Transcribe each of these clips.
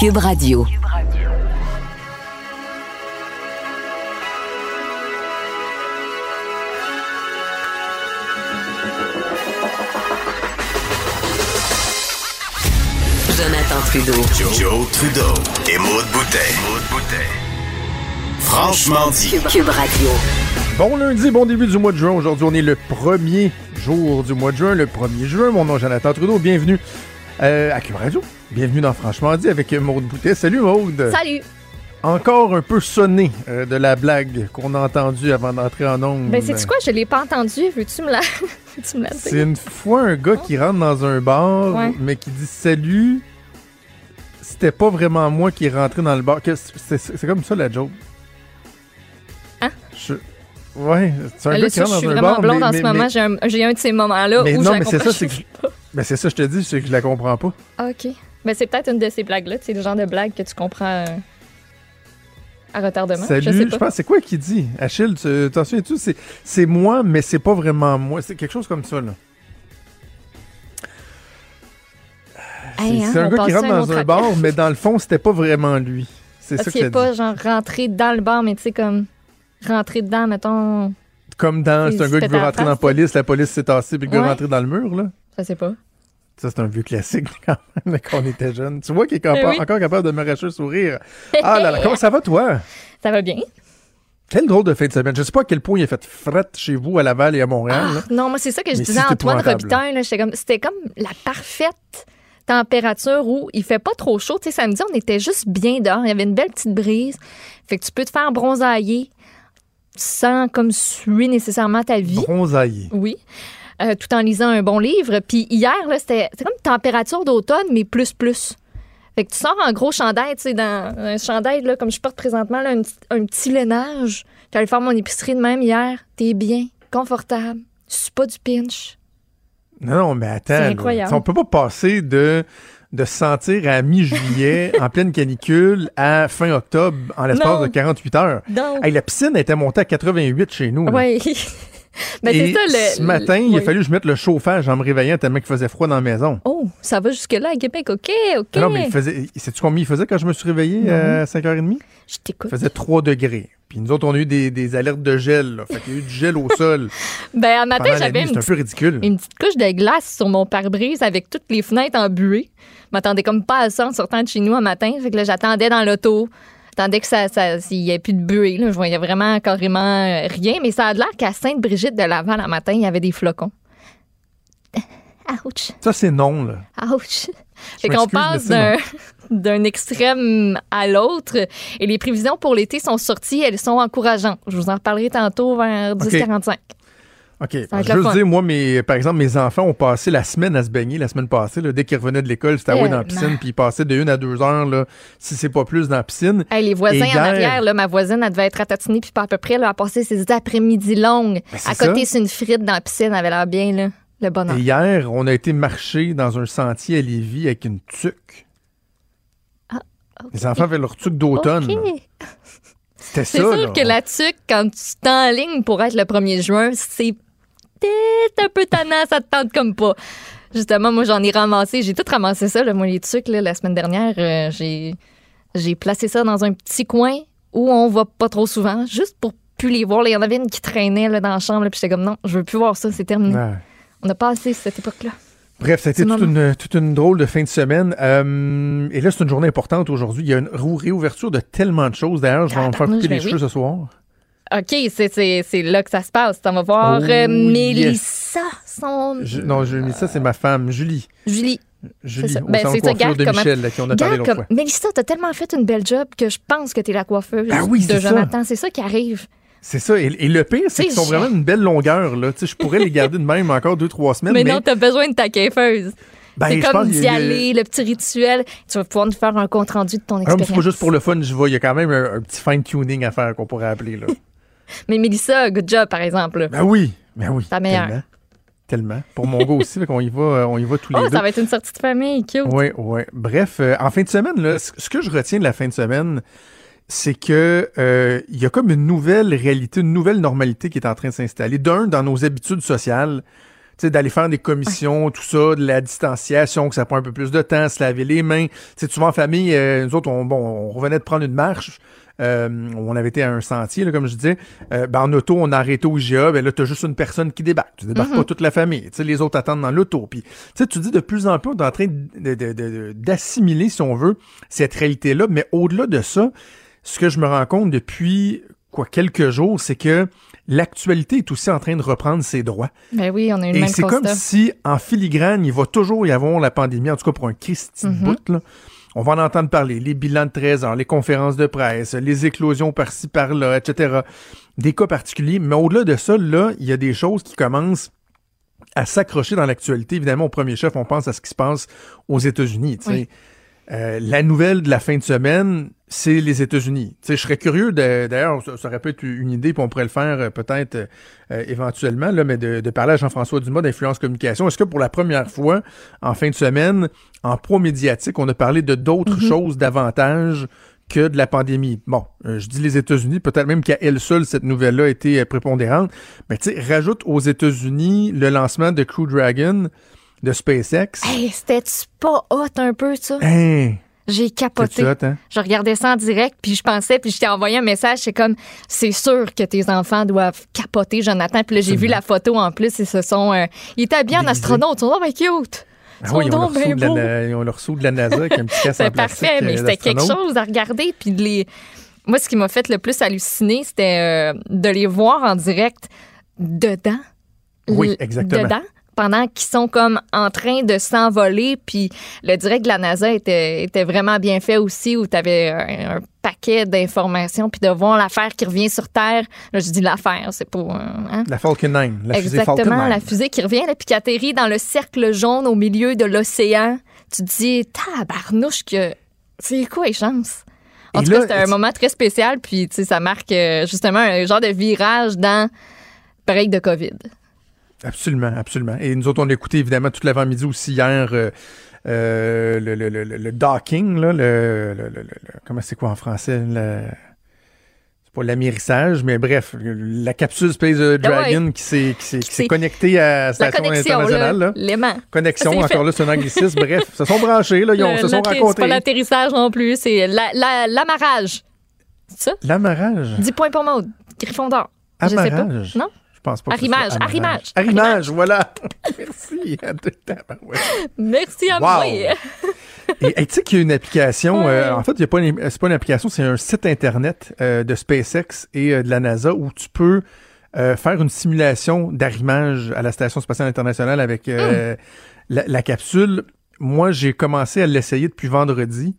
Cube Radio. Jonathan Trudeau. Joe, Trudeau et Maude Boutet. Franchement dit. Cube Radio. Bon lundi, bon début du mois de juin. Aujourd'hui, on est le premier jour du mois de juin, le 1er juin. Mon nom est Jonathan Trudeau. Bienvenue euh, à Cube Radio. Bienvenue dans Franchement dit avec Maude Boutet. Salut Maude. Salut! Encore un peu sonné euh, de la blague qu'on a entendue avant d'entrer en ondes. Ben, c'est quoi? Je l'ai pas entendu. Veux-tu me la, la dire? C'est une fois un gars qui rentre dans un bar, Ouais. mais qui dit salut. C'était pas vraiment moi qui est rentré dans le bar. C'est comme ça la joke. Hein? Je- Ouais, c'est un Ben gars là, qui ça, rentre je suis dans un vraiment bar. blonde mais- en mais- ce moment. mais- J'ai un- J'ai un, de ces moments-là Mais où non, je mais c'est ça, c'est que je- Ben, c'est ça, je te dis, c'est que je la comprends pas. pas. OK. Ben, c'est peut-être une de ces blagues-là. C'est le genre de blague que tu comprends euh, à retardement. Salut, je sais pas. pense, c'est quoi qu'il dit? Achille, tu t'en souviens-tu? C'est- C'est moi, mais c'est pas vraiment moi. C'est quelque chose comme ça, là. C'est hein, un on gars qui rentre dans un appel. bar, mais dans le fond, c'était pas vraiment lui. C'est ça que qu'il est pas dit. genre rentré dans le bar, mais tu sais, comme rentrer dedans, mettons. Comme dans, c'est un gars qui veut rentrer dans la police, la police s'est tassée, puis le gars est Ouais. rentré dans le mur, là. Je sais pas. Ça, c'est un vieux classique, quand même, quand on était jeune. Tu vois qu'il est Eh encore, oui. encore capable de me le sourire. Ah là là, comment ça va, toi? Ça va bien? Quel drôle de fin de semaine. Je sais pas à quel point il a fait fret chez vous, à Laval et à Montréal. Ah, non, moi, c'est ça que je Mais disais c'est à Antoine. Robitaille. là, j'étais comme- C'était comme la parfaite température où il fait pas trop chaud. Tu sais, samedi, on était juste bien dehors. Il y avait une belle petite brise. Fait que tu peux te faire bronzailler sans comme suer nécessairement ta vie. Bronzaillé. Oui. Euh, tout en lisant un bon livre. Puis hier, c'était comme température d'automne, mais plus, plus. Fait que tu sors en gros chandail, tu sais, dans un chandail, là, comme je porte présentement, là, un, petit- un petit lainage. J'allais faire mon épicerie de même hier. T'es bien, confortable. C'est pas du pinch. Non, non, mais attends. C'est là. incroyable. On peut pas passer de, de se sentir à mi-juillet, en pleine canicule, à fin octobre, en l'espace Non. de 48 heures. Donc, Hey, la piscine était montée à 88 chez nous. là. Ben, c'est ça, le. ce matin, il a fallu que je mette le chauffage en me réveillant tellement qu'il faisait froid dans la maison. Oh, ça va jusque-là à Québec. OK, OK. Ah Non, mais il faisait. Sais-tu combien il faisait quand je me suis réveillé à 5h30? Je Il t'écoute. faisait 3 degrés. Puis nous autres, on a eu des, des alertes de gel. Là. Fait qu'il y a eu du gel au sol. Ben, un matin, j'avais une C'est un peu ridicule. une petite couche de glace sur mon pare-brise avec toutes les fenêtres embuées. Je m'attendais comme pas à ça en sortant de chez nous un matin. Fait que là, j'attendais dans l'auto. J'attendais que ça, ça, s'il n'y ait plus de buée. Là. Je voyais vraiment carrément euh, rien. Mais ça a l'air qu'à Sainte-Brigitte de Laval, un matin, il y avait des flocons. Ouch! Ça, c'est non, là. Ouch! Je Fait qu'on passe d'un extrême à l'autre. Et les prévisions pour l'été sont sorties. Elles sont encourageantes. Je vous en reparlerai tantôt vers 10h45. OK. Je veux dire, moi, mes, par exemple, mes enfants ont passé la semaine à se baigner, la semaine passée. là. dès qu'ils revenaient de l'école, c'était à dans la piscine, puis ils passaient de une à deux heures, là, si c'est pas plus, dans la piscine. Hey, les voisins Et en hier- arrière, là, ma voisine, elle devait être ratatinée, puis pas à peu près, là, elle a passé ses après-midi longues. Ben, c'est À côté, c'est une frite dans la piscine, elle avait l'air bien, là. Le bonheur. Et hier, on a été marcher dans un sentier à Lévis avec une tuque. Ok. Les enfants avaient leur tuque d'automne. OK. là. C'était C'est ça, sûr là. que la tuque, quand tu t'enlignes pour être le 1er juin, c'est peut-être un peu tannant, ça te tente comme pas. Justement, moi, j'en ai ramassé. J'ai tout ramassé ça, là, moi, les tuques, là, la semaine dernière. euh, j'ai, j'ai placé ça dans un petit coin où on va pas trop souvent, juste pour plus les voir. Il y en avait une qui traînait là, dans la chambre, là, puis j'étais comme, non, je veux plus voir ça, c'est terminé. Ouais. On a passé cette époque-là. Bref, ça a été C'est toute une, toute une drôle de fin de semaine. Euh, et là, c'est une journée importante aujourd'hui. Il y a une réouverture de tellement de choses. D'ailleurs, je vais me faire couper les ben oui. cheveux ce soir. OK, c'est, là que ça se passe. On va voir Oh, euh, yes. Mélissa, son... Je- non, je, mais ça, c'est ma femme, Julie. Julie. Julie, C'est ça. Ben, ça, coiffure garde de Michel, là, qui on a parlé l'autre comme... fois. Mélissa, t'as tellement fait une belle job que je pense que t'es la coiffeuse Ben oui, de ça. Jonathan. C'est ça qui arrive. C'est ça. Et, et le pire, c'est qu'ils sont vraiment une belle longueur. Là. Je pourrais les garder de même encore deux, trois semaines. Mais, Mais, non, t'as besoin de ta coiffeuse. ben, c'est comme d'y aller, le petit rituel. Tu vas pouvoir nous faire un compte-rendu de ton Ah, expérience. c'est pas juste pour le fun, je vois. Il y a quand même un, un petit fine-tuning à faire qu'on pourrait appeler. Là. Mais Mélissa, good job, par exemple. ben oui, ben oui. Ta meilleure. Tellement. Tellement. Pour mon gars aussi, qu'on y va, euh, on y va tous les Oh, deux. ça va être une sortie de famille, cute. Oui, oui. Bref, euh, en fin de semaine, là, ce ce que je retiens de la fin de semaine, c'est que euh, il y a comme une nouvelle réalité, une nouvelle normalité qui est en train de s'installer. D'un, dans nos habitudes sociales. Tu sais, d'aller faire des commissions, tout ça, de la distanciation, que ça prend un peu plus de temps, se laver les mains. Tu sais, souvent en famille, euh, nous autres, on, bon, on revenait de prendre une marche. Euh, on avait été à un sentier, là, comme je disais. Euh, ben, en auto, on a arrêté au IGA. Ben là, t'as juste une personne qui débarque. Tu débarques pas toute la famille. Tu sais, les autres attendent dans l'auto. Puis, tu dis de plus en plus, on est en train d'assimiler, si on veut, cette réalité-là. Mais au-delà de ça, ce que je me rends compte depuis quoi quelques jours, c'est que l'actualité est aussi en train de reprendre ses droits. Ben oui, on a eu Et c'est comme si, en filigrane, il va toujours y avoir la pandémie, en tout cas pour un Christy bout, là. On va en entendre parler, les bilans de 13 heures, les conférences de presse, les éclosions par-ci, par-là, etc. Des cas particuliers. Mais au-delà de ça, là, il y a des choses qui commencent à s'accrocher dans l'actualité. Évidemment, au premier chef, on pense à ce qui se passe aux États-Unis. tu sais. Oui. Euh, la nouvelle de la fin de semaine, c'est les États-Unis. Tu sais, je serais curieux, d'ailleurs, ça, ça aurait pu être une idée, puis on pourrait le faire euh, peut-être euh, euh, éventuellement, là, mais de, de parler à Jean-François Dumas d'Influence Communication. Est-ce que pour la première fois, en fin de semaine, en pro-médiatique, on a parlé de d'autres choses davantage que de la pandémie? Bon, euh, je dis les États-Unis, peut-être même qu'à elle seule, cette nouvelle-là a été prépondérante. Mais tu sais, rajoute aux États-Unis le lancement de Crew Dragon de SpaceX. Hey, c'était-tu pas hot un peu, ça? Hein, J'ai capoté. hot, hein? Je regardais ça en direct, puis je pensais, puis je t'ai envoyé un message, c'est comme, c'est sûr que tes enfants doivent capoter, Jonathan. Puis là, j'ai vu la photo en plus, ils se sont... euh, ils étaient bien en astronaute, ils sont donc bien cute. Ils Ah oui, ils ont, sous de la, ils ont leur sous de la NASA avec un petit casque en C'est plastique. parfait, mais euh, c'était quelque chose à regarder. Puis de les... Moi, ce qui m'a fait le plus halluciner, c'était euh, de les voir en direct dedans. Oui, exactement. Dedans, pendant qu'ils sont comme en train de s'envoler. Puis le direct de la NASA était, était vraiment bien fait aussi, où tu avais un, un paquet d'informations. Puis de voir l'affaire qui revient sur Terre. Là, je dis l'affaire, c'est pas... euh, hein? La Falcon 9. La fusée Falcon Exactement, 9. la fusée qui revient, qui atterrit dans le cercle jaune au milieu de l'océan. Tu te dis, tabarnouche, que c'est quoi les chances? En Et tout là, cas, c'était un moment très spécial, puis tu sais, ça marque euh, justement un genre de virage dans pareil de COVID. Absolument, absolument. Et nous autres, on a écouté évidemment toute l'avant-midi aussi hier euh, euh, le, le, le, le- docking, là, le, comment c'est quoi en français? Le, c'est pas l'amérissage, mais bref, la capsule Space euh, Dragon qui s'est qui connectée à la station internationale. L'aimant. Connexion, encore fait. là, c'est un anglicisme. bref, se sont branchés, là, ils ont, se sont l'atterri- C'est rencontrés. pas l'atterrissage non plus, c'est la- la- l'amarrage. C'est ça? L'amarrage? 10 points pour Maude. Griffon d'or. Je sais pas. Amarrage? Non? Je pense pas. que ce Arrimage, arrimage. Arrimage, voilà. Merci. À deux ouais. Merci à Wow. moi. Et tu sais qu'il y a une application, euh, en fait, il y a pas une- c'est pas une application, c'est un site internet euh, de SpaceX et euh, de la NASA où tu peux faire une simulation d'arrimage à la Station spatiale internationale avec la, la capsule. Moi, j'ai commencé à l'essayer depuis vendredi.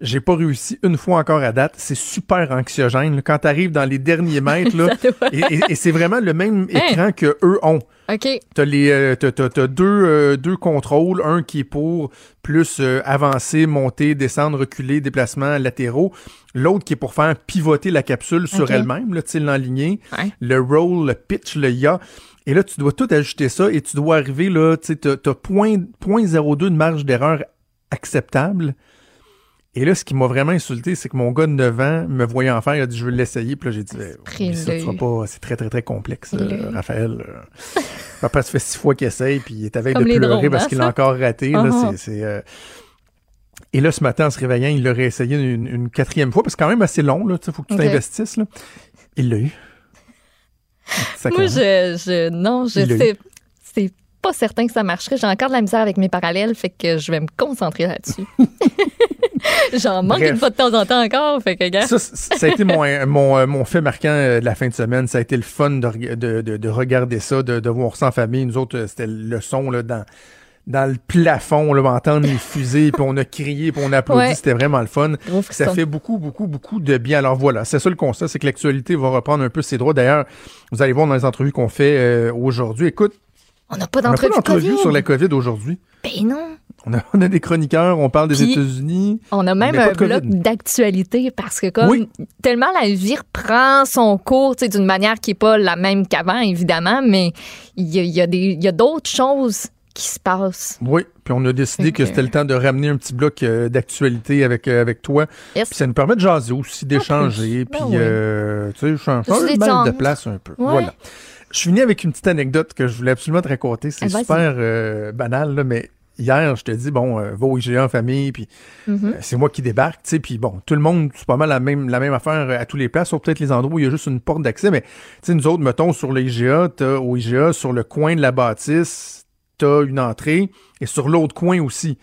J'ai pas réussi une fois encore à date. C'est super anxiogène. là. Quand tu arrives dans les derniers mètres, là, et, et- et c'est vraiment le même Hein? écran que eux ont. OK. T'as les euh, t'as, t'as- t'as deux, euh, deux contrôles, un qui est pour plus euh, avancer, monter, descendre, reculer, déplacements latéraux, l'autre qui est pour faire pivoter la capsule sur elle-même, là, tu l'enligner, Ouais. le roll, le pitch, le ya. Et là, tu dois tout ajuster ça et tu dois arriver là, tu sais, t'as, t'as point, point 0,2 de marge d'erreur acceptable. Et là, ce qui m'a vraiment insulté, c'est que mon gars de 9 ans me voyait en faire, il a dit je veux l'essayer. Puis là, j'ai dit eh, ça, tu pas, c'est très, très, très complexe, euh, Raphaël. euh. Papa se fait six fois qu'il essaye, puis il est avec de pleurer drones, parce hein, qu'il l'a encore raté. Uh-huh. c'est, euh, Et là, ce matin, en se réveillant, il l'aurait essayé une, une quatrième fois, parce que c'est quand même assez long, il faut que tu Ok. t'investisses. Là. Il l'a eu. Moi, je, je non, je sais. C'est pas certain que ça marcherait. J'ai encore de la misère avec mes parallèles, fait que je vais me concentrer là-dessus. J'en manque Bref. une fois de temps en temps encore, fait que. Ça, a été mon, mon, euh, mon fait marquant euh, de la fin de semaine. Ça a été le fun de, de, de, de regarder ça, de, de voir ça en famille. Nous autres, euh, c'était le son là, dans, dans le plafond, là, entendre les fusées, puis on a crié, puis on a applaudi. Ouais. C'était vraiment le fun. Ça fait beaucoup, beaucoup, beaucoup de bien. Alors voilà, c'est ça le constat, c'est que l'actualité va reprendre un peu ses droits. D'ailleurs, vous allez voir dans les entrevues qu'on fait euh, aujourd'hui. Écoute, On n'a pas on d'entrevue sur la COVID aujourd'hui. Ben non. On a, on a des chroniqueurs, on parle des États-Unis. On a même un bloc d'actualité parce que comme Oui. tellement la vie reprend son cours, tu sais, d'une manière qui est pas la même qu'avant, évidemment, mais il y a, il y a des- il y a d'autres choses qui se passent. Oui, puis on a décidé que c'était le temps de ramener un petit bloc euh, d'actualité avec, euh, avec toi. Yes. Puis ça nous permet de jaser aussi, d'échanger, Ben puis euh, tu sais, changer Se de détendre. de place un peu. Ouais. Voilà. Je suis venu avec une petite anecdote que je voulais absolument te raconter. C'est Ah, super banal, là, mais hier, je te dis, bon, euh, va au IGA en famille, puis Mhm. euh, c'est moi qui débarque, tu sais, puis bon, tout le monde, c'est pas mal la même, la même affaire euh, à tous les places, sauf peut-être les endroits où il y a juste une porte d'accès, mais tu sais, nous autres, mettons, sur le IGA, t'as, au IGA, sur le coin de la bâtisse, t'as une entrée, et sur l'autre coin aussi.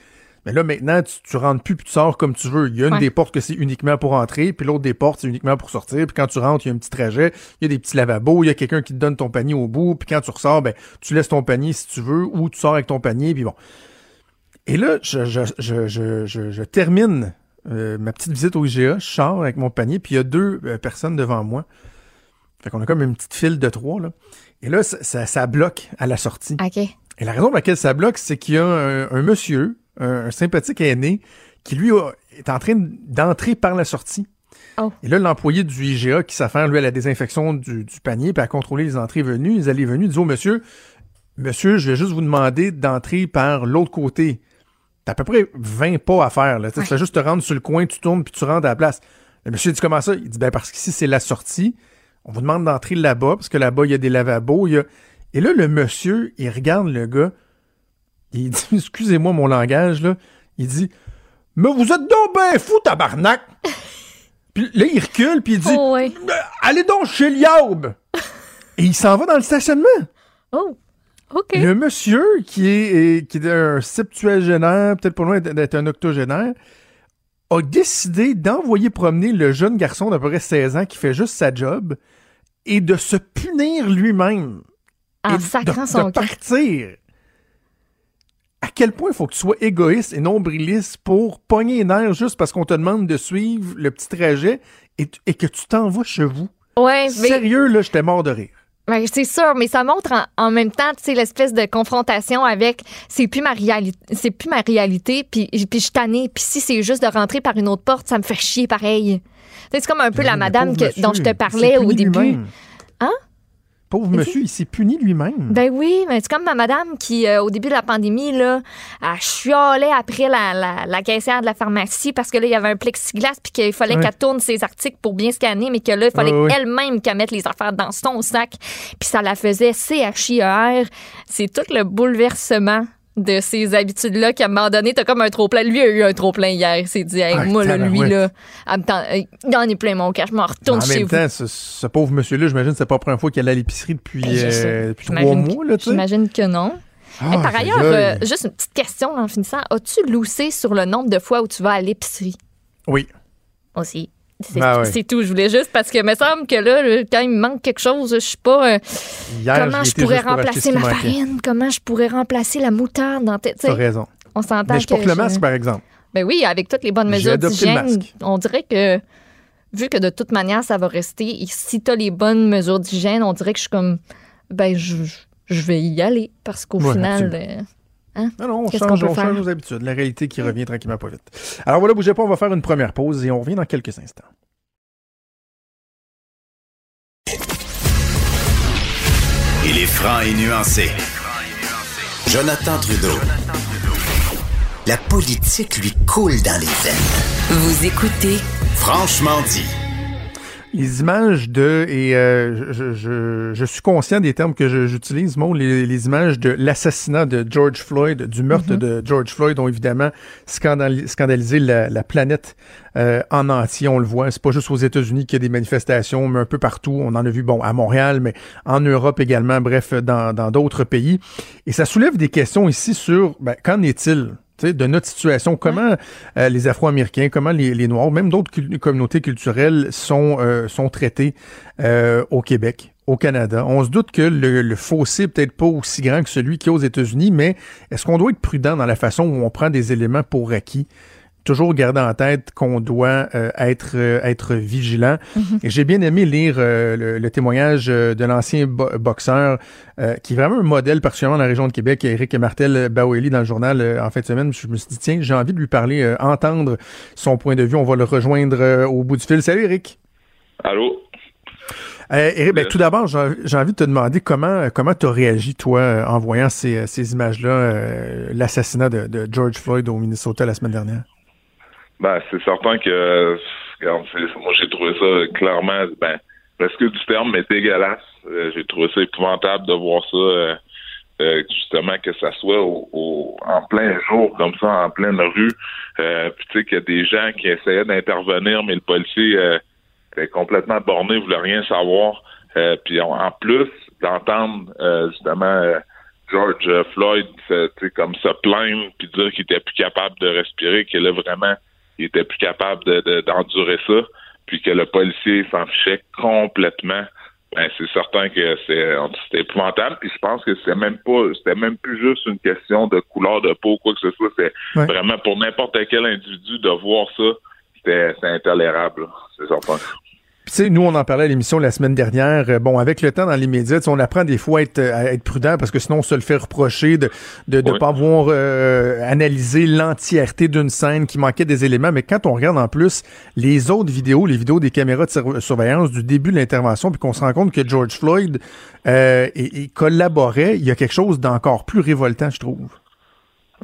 Mais là, maintenant, tu, tu rentres plus puis tu sors comme tu veux. Il y a une Ouais. des portes que c'est uniquement pour entrer, puis l'autre des portes, c'est uniquement pour sortir. Puis quand tu rentres, il y a un petit trajet, il y a des petits lavabos, il y a quelqu'un qui te donne ton panier au bout, puis quand tu ressors, ben, tu laisses ton panier si tu veux, ou tu sors avec ton panier, puis bon. Et là, je, je, je, je, termine euh, ma petite visite au IGA, je sors avec mon panier, puis il y a deux euh, personnes devant moi. Fait qu'on a comme une petite file de trois, là. Et là, ça, ça, ça bloque à la sortie. OK. Et la raison pour laquelle ça bloque, c'est qu'il y a un, un monsieur, un, un sympathique aîné, qui lui a- est en train d'entrer par la sortie. Oh. Et là, l'employé du IGA qui s'affaire, lui, à la désinfection du, du panier, puis à contrôler les entrées venues, les allées venues, dit au monsieur, monsieur, je vais juste vous demander d'entrer par l'autre côté. T'as à peu près 20 pas à faire, là. Tu Tu fais juste te rendre sur le coin, tu tournes, puis tu rentres à la place. Le monsieur dit comment ça? Il dit, ben, parce qu'ici, c'est la sortie. On vous demande d'entrer là-bas, parce que là-bas, il y a des lavabos, il y a... Et là, le monsieur, il regarde le gars, il dit, excusez-moi mon langage, là, il dit, mais vous êtes donc ben fou, tabarnak! puis là, il recule, puis il dit, Oh, ouais. Ben, allez donc chez Liaube! Et il s'en va dans le stationnement. Oh, Le monsieur, qui est, est- qui est un septuagénaire, peut-être pas loin d'être un octogénaire, a décidé d'envoyer promener le jeune garçon d'à peu près 16 ans qui fait juste sa job et de se punir lui-même. En sacrant de, son de partir. À quel point il faut que tu sois égoïste et nombriliste pour pogner les nerfs juste parce qu'on te demande de suivre le petit trajet et que tu t'en vas chez vous? Ouais, mais Sérieux, là, j'étais mort de rire. Ben, c'est sûr, mais ça montre en, en même temps, tu sais, l'espèce de confrontation avec c'est plus ma réalité, c'est plus ma réalité, puis puis je tannée, puis si c'est juste de rentrer par une autre porte, ça me fait chier pareil. C'est comme un peu la madame que, dont je te parlais au début. Hein? Pauvre Et monsieur, il s'est puni lui-même. Ben oui, mais c'est comme ma madame qui, euh, au début de la pandémie, là, elle chialait après la, la, la caissière de la pharmacie parce que là, il y avait un plexiglas puis qu'il fallait Ouais. qu'elle tourne ses articles pour bien scanner, mais que là, il fallait Ouais, ouais. elle-même qu'elle mette les affaires dans son sac. Puis ça la faisait CHIER. C'est tout le bouleversement de ces habitudes-là qu'à un moment donné, t'as comme un trop-plein. Lui a eu un trop-plein hier. Il s'est dit, hey, Ah, moi, là, lui, là, euh, il en est plein mon cash, je m'en retourne en chez même vous. temps, ce, ce pauvre monsieur-là, j'imagine c'est pas la première fois qu'il allait à l'épicerie depuis, Ben, euh, depuis trois mois. J'imagine que non. Ah, Hey, par ailleurs, euh, juste une petite question en finissant. As-tu loussé sur le nombre de fois où tu vas à l'épicerie? Oui. aussi? C'est Ben ouais. c'est tout. Je voulais juste parce que me semble que là, quand il me manque quelque chose, je sais pas euh, Hier, comment je pourrais pour remplacer ma farine, comment je pourrais remplacer la moutarde dans T'as raison. On s'entend Mais je que porte le je- masque, par exemple. Ben oui, avec toutes les bonnes mesures d'hygiène, on dirait que vu que de toute manière ça va rester, et si tu as les bonnes mesures d'hygiène, on dirait que je suis comme ben je, je vais y aller parce qu'au Ouais, final euh, Non, non, on change, on change faire? nos habitudes. La réalité qui revient tranquillement pas vite. Alors voilà, bougez pas, on va faire une première pause et on revient dans quelques instants. Il est franc et nuancé. Jonathan Trudeau. La politique lui coule dans les veines. Vous écoutez Franchement dit. Les images de, et euh, je, je, je suis conscient des termes que j'utilise, Maud, les, les images de l'assassinat de George Floyd, du meurtre Mhm. de George Floyd ont évidemment scandali- scandalisé la, la planète euh, en entier. On le voit, c'est pas juste aux États-Unis qu'il y a des manifestations, mais un peu partout. On en a vu, bon, à Montréal, mais en Europe également, bref, dans dans d'autres pays. Et ça soulève des questions ici sur, ben, qu'en est-il? De notre situation, comment euh, les Afro-Américains, comment les, les Noirs, même d'autres cul- communautés culturelles sont, euh, sont traités euh, au Québec, au Canada? On se doute que le, le fossé peut-être pas aussi grand que celui qu'il y a aux États-Unis, mais est-ce qu'on doit être prudent dans la façon où on prend des éléments pour acquis? Toujours garder en tête qu'on doit euh, être euh, être vigilant. Et j'ai bien aimé lire euh, le, le témoignage euh, de l'ancien bo- boxeur euh, qui est vraiment un modèle, particulièrement dans la région de Québec, Éric Martel Baoueli dans le journal euh, en fin de semaine. Je me suis dit tiens, j'ai envie de lui parler, euh, entendre son point de vue. On va le rejoindre euh, au bout du fil. Salut Éric. Allô? Euh, Éric, ben, tout d'abord, j'ai j'ai envie de te demander comment comment tu as réagi, toi, euh, en voyant ces, ces images-là, euh, l'assassinat de, de George Floyd au Minnesota la semaine dernière? Ben, c'est certain que, moi, j'ai trouvé ça clairement, ben, presque du terme, mais dégueulasse. J'ai trouvé ça épouvantable de voir ça. justement que ça soit au, en plein jour comme ça en pleine rue puis tu sais qu'il y a des gens qui essayaient d'intervenir mais le policier était complètement borné voulait rien savoir puis en plus d'entendre justement George Floyd comme se plaindre puis dire qu'il était plus capable de respirer, que là vraiment il était plus capable d'endurer ça, puis que le policier s'en fichait complètement. Ben, c'est certain que c'est épouvantable. Puis je pense que c'est même pas c'était même plus juste une question de couleur de peau ou quoi que ce soit. C'est vraiment pour n'importe quel individu de voir ça, c'était intolérable. C'est certain sais, nous, on en parlait à l'émission la semaine dernière. Euh, bon, avec le temps dans les médias, on apprend des fois à être, à être, prudent parce que sinon, on se le fait reprocher de de, de pas avoir euh, analysé l'entièreté d'une scène qui manquait des éléments. Mais quand on regarde en plus les autres vidéos, les vidéos des caméras de surveillance du début de l'intervention, puis qu'on se rend compte que George Floyd euh, et, collaborait, il y a quelque chose d'encore plus révoltant, je trouve.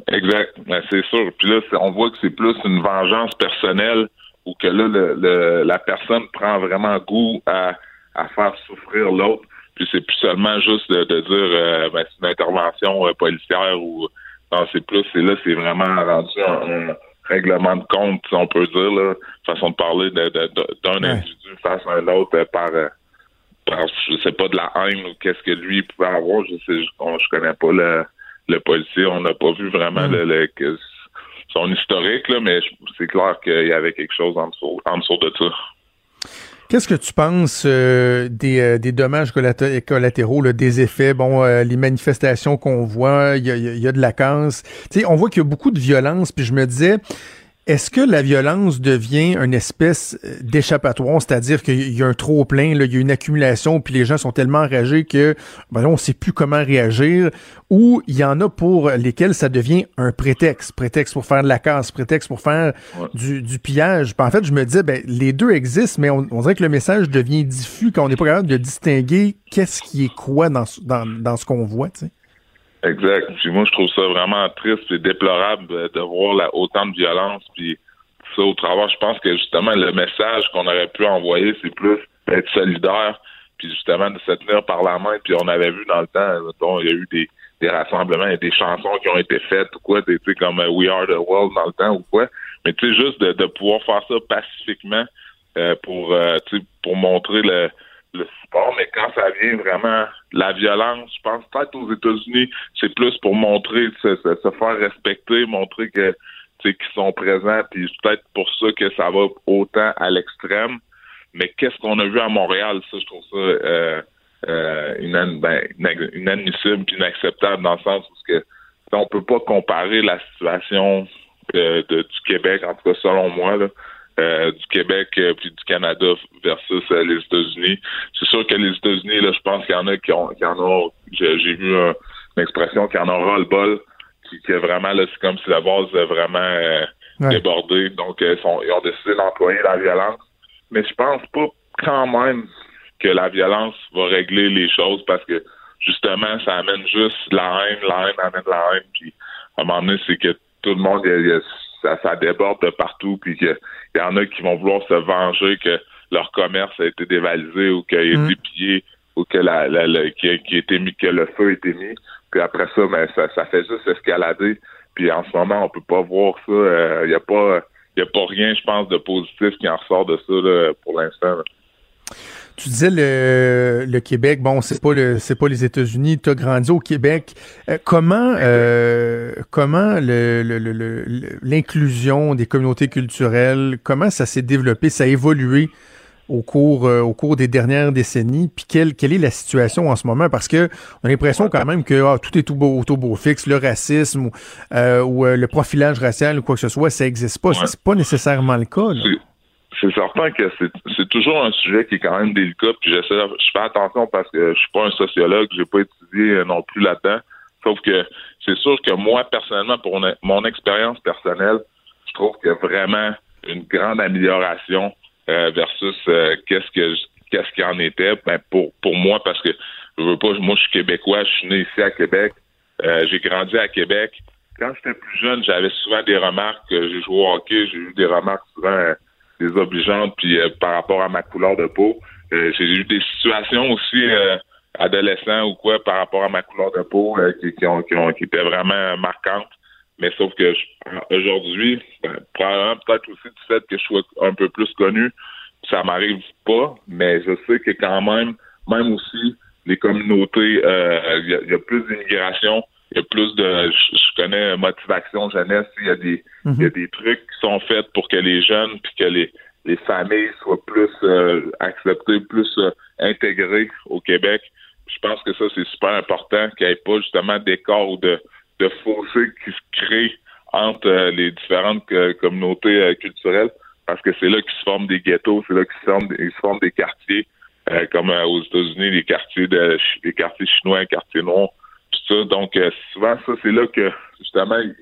Exact, ben, c'est sûr. Puis là, on voit que c'est plus une vengeance personnelle ou que là, le, la personne prend vraiment goût à, à faire souffrir l'autre. Puis c'est plus seulement juste de, dire euh, ben, c'est une intervention euh, policière ou non, c'est plus, c'est là, c'est vraiment rendu un, règlement de compte, si on peut dire, là, façon de parler d'un de, individu face à un autre euh, par, par je sais pas de la haine ou qu'est-ce que lui pouvait avoir. Je sais, je, je connais pas le, le policier, on n'a pas vu vraiment le, le son historique, là, mais c'est clair qu'il y avait quelque chose en dessous, de ça. Qu'est-ce que tu penses euh, des, euh, des, dommages collatéraux, des effets, bon, euh, les manifestations qu'on voit, il y a, y a, de la casse. on voit qu'il y a beaucoup de violence, puis je me disais, est-ce que la violence devient une espèce euh, d'échappatoire, c'est-à-dire qu'il y a un trop plein, il y a une accumulation, puis les gens sont tellement enragés que ben on sait plus comment réagir, ou il y en a pour lesquels ça devient un prétexte, prétexte pour faire de la casse, prétexte pour faire du, du, pillage. en fait, je me disais, ben, les deux existent, mais on, dirait que le message devient diffus quand on n'est pas capable de distinguer qu'est-ce qui est quoi dans, dans, dans ce qu'on voit. Tu sais. Exact. Puis moi, je trouve ça vraiment triste et déplorable de voir la, autant de violence. Puis ça, au travers, je pense que justement, le message qu'on aurait pu envoyer, c'est plus d'être solidaire, puis justement de se tenir par la main. Puis on avait vu dans le temps, il y a eu des, des rassemblements, et des chansons qui ont été faites ou quoi, tu sais, comme euh, We Are the World dans le temps ou quoi. Mais tu sais, juste de, de pouvoir faire ça pacifiquement euh, pour, euh, pour montrer le le support, mais quand ça vient vraiment la violence, je pense peut-être aux États-Unis, c'est plus pour montrer, se, se, faire respecter, montrer que qu'ils sont présents, puis peut-être pour ça que ça va autant à l'extrême. Mais qu'est-ce qu'on a vu à Montréal, ça, je trouve ça euh, euh, ben, inadmissible inacceptable dans le sens où que on peut pas comparer la situation euh, de, du Québec, en tout cas selon moi, là, euh, du Québec euh, puis du Canada versus euh, les États-Unis. C'est sûr que les États-Unis, là, je pense qu'il y en a qui, ont, qui en ont. J'ai vu une expression qui en aura le bol, qui, qui est vraiment là, c'est comme si la base est vraiment débordée. Donc, ils, sont, ils ont décidé d'employer la violence. Mais je pense pas quand même que la violence va régler les choses parce que justement, ça amène juste la haine, la haine amène la haine. Puis à un moment donné, c'est que tout le monde, ça, ça déborde de partout, puis il y en a qui vont vouloir se venger que leur commerce a été dévalisé ou qu'il a été mm. pillé ou que la, la, qui, a, été mis que le feu a été mis. Puis après ça, ben, ça, ça fait juste escalader. Puis en ce moment, on peut pas voir ça. Il euh, n'y a pas y a pas rien, je pense, de positif qui en ressort de ça là, pour l'instant. Tu disais le, le Québec, bon, c'est pas le c'est pas les États-Unis, tu as grandi au Québec. Euh, comment euh, comment l'inclusion des communautés culturelles, comment ça s'est développé, ça a évolué au cours euh, au cours des dernières décennies, puis quelle quelle est la situation en ce moment? Parce que on a l'impression quand même que ah, tout est tout beau tout beau fixe, le racisme ou, ou le profilage racial ou quoi que ce soit, ça existe pas, c'est pas nécessairement le cas. Là c'est certain que c'est toujours un sujet qui est quand même délicat, puis j'essaie je fais attention parce que je suis pas un sociologue, j'ai pas étudié euh, non plus là-dedans. Sauf que c'est sûr que moi, personnellement, pour mon expérience personnelle, je trouve qu'il y a vraiment une grande amélioration euh, versus euh, qu'est-ce que qu'est-ce qu'il en était. Ben pour pour moi, parce que je veux pas, moi je suis québécois, je suis né ici à Québec, j'ai grandi à Québec. Quand j'étais plus jeune, j'avais souvent des remarques. J'ai joué au hockey, j'ai eu des remarques souvent obligeantes, puis euh, par rapport à ma couleur de peau. Euh, j'ai eu des situations aussi euh, adolescent ou quoi par rapport à ma couleur de peau euh, qui, ont, qui, ont, qui étaient vraiment marquantes. Mais sauf que aujourd'hui, ben, probablement peut-être aussi du fait que je sois un peu plus connu, ça m'arrive pas, mais je sais que quand même, même aussi, les communautés, il y, a plus d'immigration, il y a plus de, je, connais motivation jeunesse, il y a des, il y a mhm. des trucs qui sont faits pour que les jeunes puis que les, les familles soient plus euh, acceptées, plus euh, intégrées au Québec. Je pense que ça, c'est super important qu'il n'y ait pas justement d'écart ou de, de fossé qui se crée entre euh, les différentes communautés culturelles, parce que c'est là qu'ils se forment des ghettos, c'est là qu'ils se forment, se forment des quartiers, comme aux États-Unis, les quartiers de les quartiers chinois, les quartiers noirs, ça. Donc souvent, ça, c'est là que justement, il,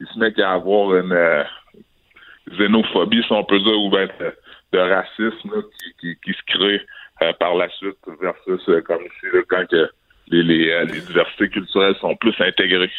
il, se met à avoir une xénophobie, si on peut dire, ou bien de, racisme qui, qui, se crée euh, par la suite versus euh, comme ici, quand que les, les, euh, les, diversités culturelles sont plus intégrées.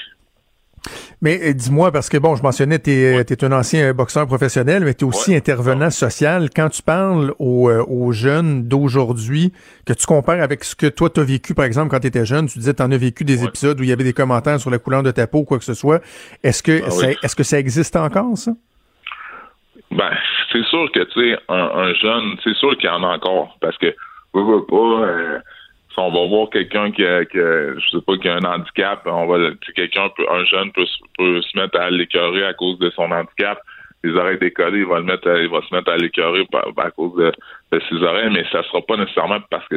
Mais dis-moi, parce que bon, je mentionnais, tu es, un ancien boxeur professionnel, mais tu es aussi intervenant social. Quand tu parles aux, aux jeunes d'aujourd'hui, que tu compares avec ce que toi tu as vécu, par exemple, quand tu étais jeune, tu disais tu en as vécu des épisodes où il y avait des commentaires sur la couleur de ta peau ou quoi que ce soit. Est-ce que, ah est-ce que ça existe encore, ça? Ben, c'est sûr que, tu sais, un, jeune, c'est sûr qu'il y en a encore. Parce que, pas, euh, si on va voir quelqu'un qui a, qui je sais pas, qui a un handicap, on va, quelqu'un, un jeune peut, peut se mettre à l'écœurer à cause de son handicap. Les oreilles décollées, il va le mettre, il va se mettre à l'écœurer à cause de, ses oreilles, mais ça sera pas nécessairement parce que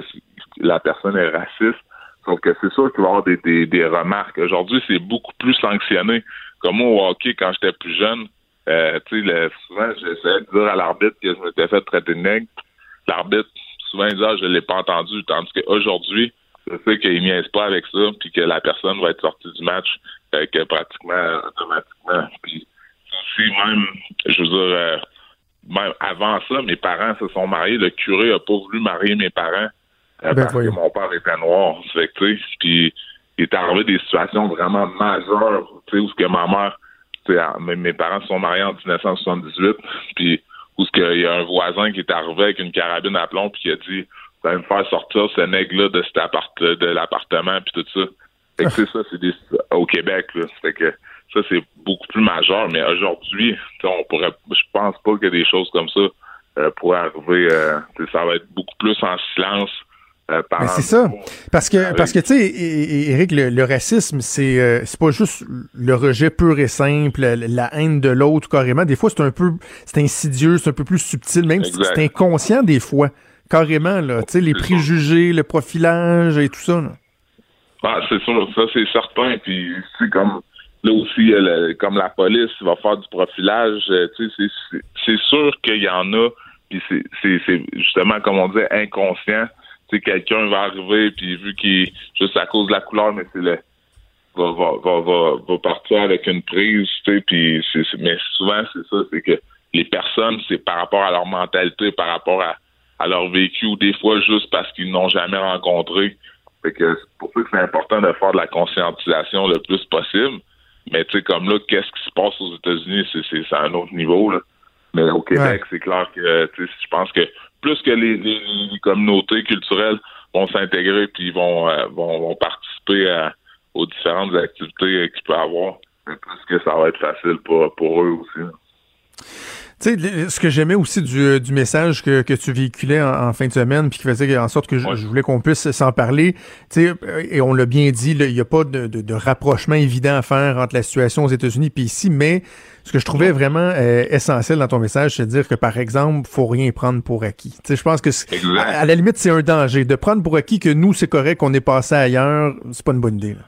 la personne est raciste. Sauf que c'est sûr qu'il va y avoir des, des, des remarques. Aujourd'hui, c'est beaucoup plus sanctionné. Comme moi, au hockey, quand j'étais plus jeune, euh, tu sais, souvent, j'essayais de dire à l'arbitre que je m'étais fait traiter de nègre. L'arbitre, souvent, il dit, ah, je l'ai pas entendu. Tandis qu'aujourd'hui, je sais qu'il niaise pas avec ça, puis que la personne va être sortie du match euh, que pratiquement automatiquement. Puis aussi, même, je veux dire, euh, même avant ça, mes parents se sont mariés. Le curé a pas voulu marier mes parents euh, ben, parce que mon père était noir. Fait que, puis il est arrivé des situations vraiment majeures, tu sais, où ce que ma mère mes parents se sont mariés en 1978, puis où ce qu'il y a un voisin qui est arrivé avec une carabine à plomb puis qui a dit vous allez me faire sortir ce nègre-là de cet appart de l'appartement puis tout ça. Fait que c'est ça, c'est des au Québec, là. Fait que ça, c'est beaucoup plus majeur, mais aujourd'hui, on pourrait je pense pas que des choses comme ça euh, pourraient arriver euh, ça va être beaucoup plus en silence euh, c'est ça. Parce que, parce que tu sais, Éric, le, racisme, c'est euh, c'est pas juste le rejet pur et simple, la, haine de l'autre carrément. Des fois, c'est un peu c'est insidieux, c'est un peu plus subtil, même si c'est inconscient des fois. Carrément, là. Tu sais, les préjugés, le profilage et tout ça. Ah, c'est sûr, ça c'est certain. Puis c'est comme là aussi, comme la police va faire du profilage, euh, tu sais, c'est sûr qu'il y en a. Puis c'est justement, comme on dit, inconscient sais, quelqu'un va arriver, puis vu qu'il juste à cause de la couleur, mais c'est le va, va, va, va, partir avec une prise, tu sais, puis c'est, mais souvent c'est ça, c'est que les personnes, c'est par rapport à leur mentalité, par rapport à, à leur vécu, ou des fois juste parce qu'ils n'ont jamais rencontré. Fait que c'est pour ça que c'est important de faire de la conscientisation le plus possible. Mais tu sais, comme là, qu'est-ce qui se passe aux États-Unis, c'est, c'est, un autre niveau, là. Mais au Québec, c'est clair que tu sais, je pense que plus que les, communautés culturelles vont s'intégrer puis vont, euh, vont, vont participer aux différentes activités qu'il peut avoir, plus que ça va être facile pour, pour eux aussi. Tu sais, ce que j'aimais aussi du, du message que, que tu véhiculais en, fin de semaine, puis qui faisait en sorte que je, voulais qu'on puisse s'en parler, tu sais, et on l'a bien dit, il n'y a pas de, de, rapprochement évident à faire entre la situation aux États-Unis et ici, mais ce que je trouvais vraiment euh, essentiel dans ton message, c'est de dire que, par exemple, faut rien prendre pour acquis. Tu sais, je pense que, à, la limite, c'est un danger. De prendre pour acquis que nous, c'est correct, qu'on est passé ailleurs, c'est pas une bonne idée. Là.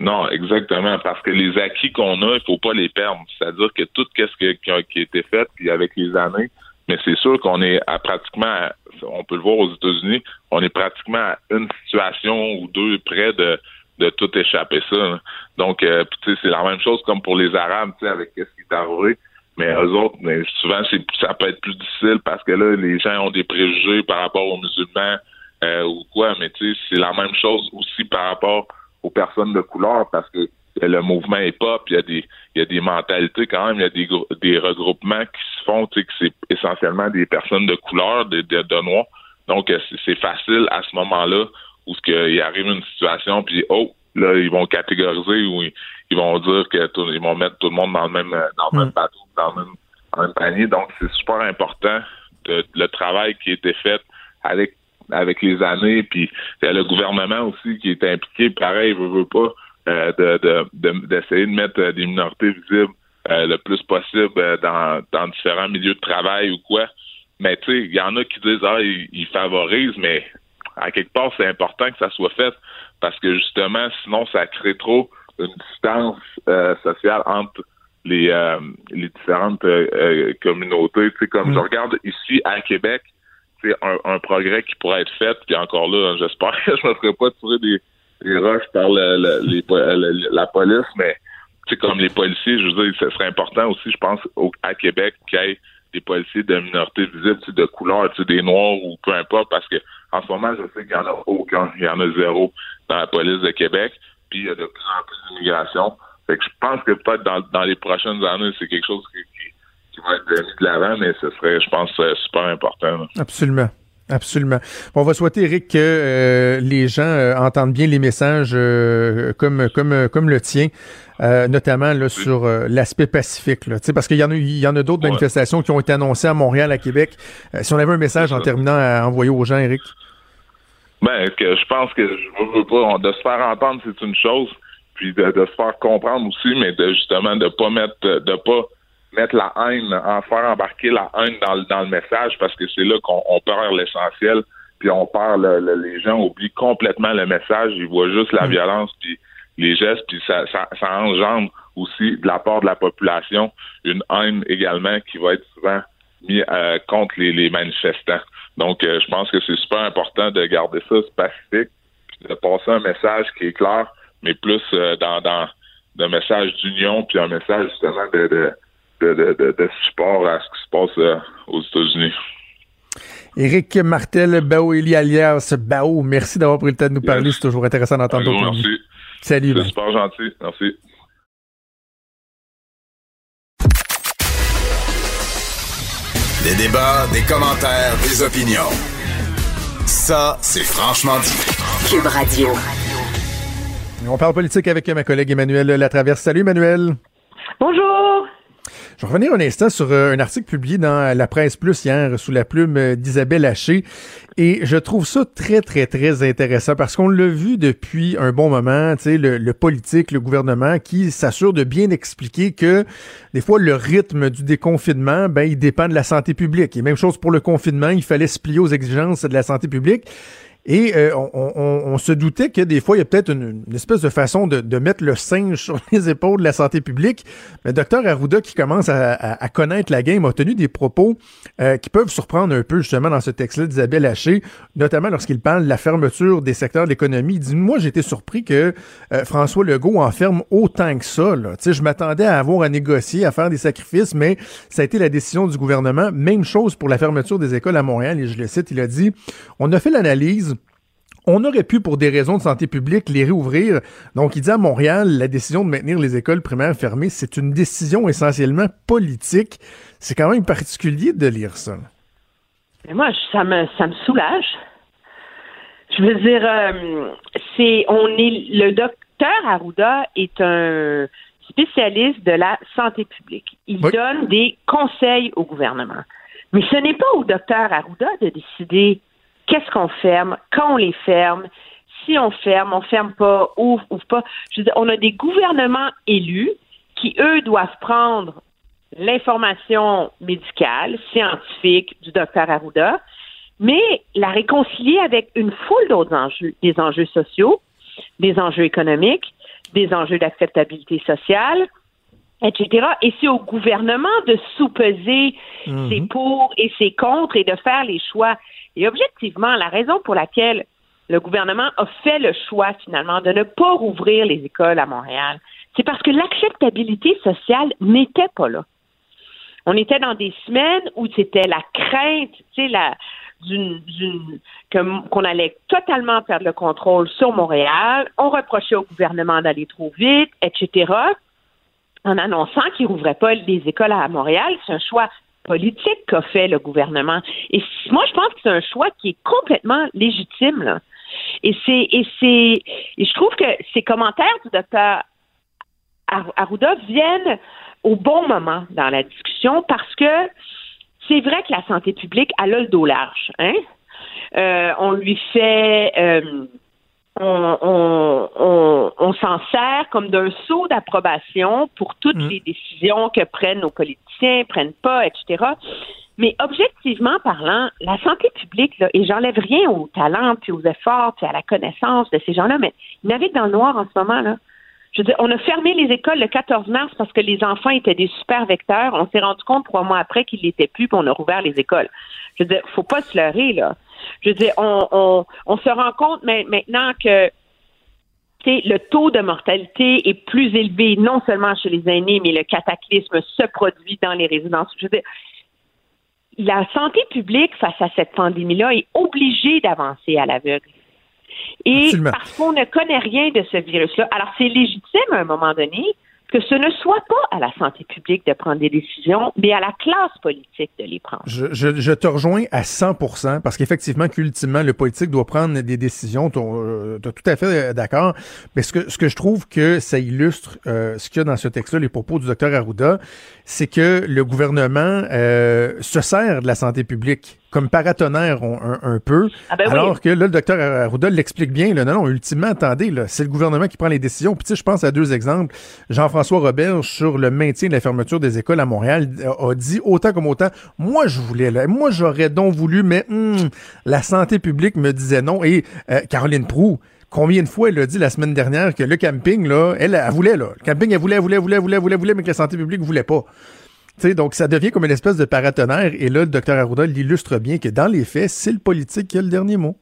Non, exactement, parce que les acquis qu'on a, il faut pas les perdre. C'est-à-dire que tout ce qui, qui, a été fait, puis avec les années, mais c'est sûr qu'on est à pratiquement, on peut le voir aux États-Unis, on est pratiquement à une situation ou deux près de, de tout échapper ça. Donc, euh, c'est la même chose comme pour les Arabes, avec ce qui est arrivé. Mais eux autres, mais souvent, c'est, ça peut être plus difficile parce que là, les gens ont des préjugés par rapport aux musulmans euh, ou quoi. Mais tu sais, c'est la même chose aussi par rapport aux personnes de couleur parce que le mouvement est pop, il y a des il y a des mentalités quand même, il y a des des regroupements qui se font, tu sais, que c'est essentiellement des personnes de couleur, de, de, de. Donc c'est facile à ce moment-là où ce qu'il arrive une situation, puis oh, là, ils vont catégoriser ou ils, vont dire que ils vont mettre tout le monde dans le même dans le même mm. bateau, dans le même, panier. Donc, c'est super important de, le travail qui a été fait avec avec les années, puis le gouvernement aussi qui est impliqué, pareil, veut, veut pas, euh, de, d'essayer de, mettre des minorités visibles euh, le plus possible euh, dans, dans différents milieux de travail ou quoi. Mais tu sais, il y en a qui disent ah ils, favorisent, mais à quelque part c'est important que ça soit fait parce que justement sinon ça crée trop une distance sociale entre les les différentes communautés. Tu sais comme mm. je regarde ici à Québec, c'est un, progrès qui pourrait être fait. Puis encore là, j'espère que je ne me ferai pas tirer des, des roches par la police, mais c'est comme les policiers, je veux dire, ce serait important aussi, je pense, à Québec qu'il y ait des policiers de minorité visible, de couleur, des noirs ou peu importe, parce que en ce moment, je sais qu'il n'y en a aucun, il y en a zéro dans la police de Québec, puis il y a de plus en plus d'immigration. Fait que je pense que peut-être dans, les prochaines années, c'est quelque chose qui, va être mis de l'avant, mais ce serait, je pense, super important. Absolument. Absolument. on va souhaiter, Eric, que euh, les gens euh, entendent bien les messages euh, comme comme comme le tien, notamment là, sur l'aspect pacifique. Là, parce qu'il y en a il y en a d'autres manifestations qui ont été annoncées à Montréal, à Québec. si on avait un message en terminant à envoyer aux gens, Eric? Ben, que je pense que je veux pas de se faire entendre, c'est une chose, puis de, de, se faire comprendre aussi, mais de justement de pas mettre de pas mettre la haine, en faire embarquer la haine dans, le, dans le message parce que c'est là qu'on perd l'essentiel, puis on perd le, les gens oublient complètement le message, ils voient juste la mm. violence puis les gestes, puis ça, ça, ça, engendre aussi de la part de la population une haine également qui va être souvent mis euh, contre les, les, manifestants. Donc, euh, je pense que c'est super important de garder ça pacifique, de passer un message qui est clair, mais plus euh, dans, dans un message d'union, puis un message justement de, de de, support à ce qui se passe euh, aux États-Unis. Éric Martel, Bao Eli alias Bao, merci d'avoir pris le temps de nous parler. C'est toujours intéressant d'entendre ton Merci. Salut. C'est super gentil. Merci. Des débats, des commentaires, des opinions. Ça, c'est franchement dit. Cube Radio. On parle politique avec ma collègue Emmanuel Latraverse. Salut Emmanuel. Bonjour. Je vais revenir un instant sur euh, un article publié dans la presse plus hier sous la plume euh, d'Isabelle Haché. Et je trouve ça très, très, très intéressant parce qu'on l'a vu depuis un bon moment, tu sais, le, le, politique, le gouvernement qui s'assure de bien expliquer que des fois, le rythme du déconfinement, ben, il dépend de la santé publique. Et même chose pour le confinement, il fallait se plier aux exigences de la santé publique. Et euh, on, se doutait que des fois, il y a peut-être une, espèce de façon de, mettre le singe sur les épaules de la santé publique. Mais docteur Arruda, qui commence à, connaître la game, a tenu des propos euh, qui peuvent surprendre un peu justement dans ce texte-là d'Isabelle Haché, notamment lorsqu'il parle de la fermeture des secteurs de l'économie. Il dit, moi, été surpris que euh, François Legault en ferme autant que ça. Là. Je m'attendais à avoir à négocier, à faire des sacrifices, mais ça a été la décision du gouvernement. Même chose pour la fermeture des écoles à Montréal. Et je le cite, il a dit, on a fait l'analyse on aurait pu, pour des raisons de santé publique, les réouvrir. Donc, il dit à Montréal, la décision de maintenir les écoles primaires fermées, c'est une décision essentiellement politique. C'est quand même particulier de lire ça. Mais moi, ça me, ça me soulage. Je veux dire, euh, c'est, on est, le docteur Arruda est un spécialiste de la santé publique. Il donne des conseils au gouvernement. Mais ce n'est pas au docteur Arruda de décider qu'est-ce qu'on ferme, quand on les ferme, si on ferme, on ferme pas, ouvre, ouvre pas. Je veux dire, on a des gouvernements élus qui, eux, doivent prendre l'information médicale, scientifique du docteur Arruda, mais la réconcilier avec une foule d'autres enjeux, des enjeux sociaux, des enjeux économiques, des enjeux d'acceptabilité sociale, etc. Et c'est au gouvernement de sous-peser mhm. ses pour et ses contre et de faire les choix. Et objectivement, la raison pour laquelle le gouvernement a fait le choix finalement de ne pas rouvrir les écoles à Montréal, c'est parce que l'acceptabilité sociale n'était pas là. On était dans des semaines où c'était la crainte, tu sais, la, d'une, qu'on allait totalement perdre le contrôle sur Montréal. On reprochait au gouvernement d'aller trop vite, etc. En annonçant qu'il rouvrait pas les écoles à Montréal, c'est un choix politique qu'a fait le gouvernement. Et moi, je pense que c'est un choix qui est complètement légitime. Et c'est et c'est et je trouve que ces commentaires du docteur Arruda viennent au bon moment dans la discussion parce que c'est vrai que la santé publique a le dos large. Hein? Euh, on lui fait euh, on, on, on, s'en sert comme d'un saut d'approbation pour toutes mm. les décisions que prennent nos politiciens, prennent pas, etc. Mais objectivement parlant, la santé publique, là, et j'enlève rien au talent, puis aux efforts, puis à la connaissance de ces gens-là, mais ils naviguent dans le noir en ce moment, là. Je veux dire, on a fermé les écoles le 14 mars parce que les enfants étaient des super vecteurs. On s'est rendu compte trois mois après qu'ils l'étaient plus, puis on a rouvert les écoles. Je veux dire, faut pas se leurrer, là. Je veux dire, on, on, on se rend compte maintenant que le taux de mortalité est plus élevé, non seulement chez les aînés, mais le cataclysme se produit dans les résidences. Je veux dire, la santé publique face à cette pandémie-là est obligée d'avancer à l'aveugle. Et parce qu'on ne connaît rien de ce virus-là. Alors, c'est légitime à un moment donné que ce ne soit pas à la santé publique de prendre des décisions, mais à la classe politique de les prendre. Je, je, te rejoins à 100% parce qu'effectivement, qu'ultimement, le politique doit prendre des décisions. Tu es tout à fait euh, d'accord. Mais ce que, ce que je trouve que ça illustre euh, ce qu'il y a dans ce texte-là, les propos du docteur Arruda, c'est que le gouvernement euh, se sert de la santé publique comme paratonnerre un, un, peu, ah ben alors que là, le docteur Arruda l'explique bien. Là, non, non, ultimement, attendez, c'est le gouvernement qui prend les décisions. Puis tu sais, je pense à deux exemples. Jean-François Robert, sur le maintien de la fermeture des écoles à Montréal, a, dit autant comme autant, moi, je voulais, là, moi, j'aurais donc voulu, mais hmm, la santé publique me disait non. Et euh, Caroline Proux, Combien de fois elle a dit la semaine dernière que le camping, là, elle, elle, voulait, là. Le camping, elle voulait, elle voulait, elle voulait, elle voulait, elle voulait, voulait, mais que la santé publique voulait pas donc, ça devient comme une espèce de paratonnerre. Et là, le docteur Arruda l'illustre bien que dans les faits, c'est le politique qui a le dernier mot.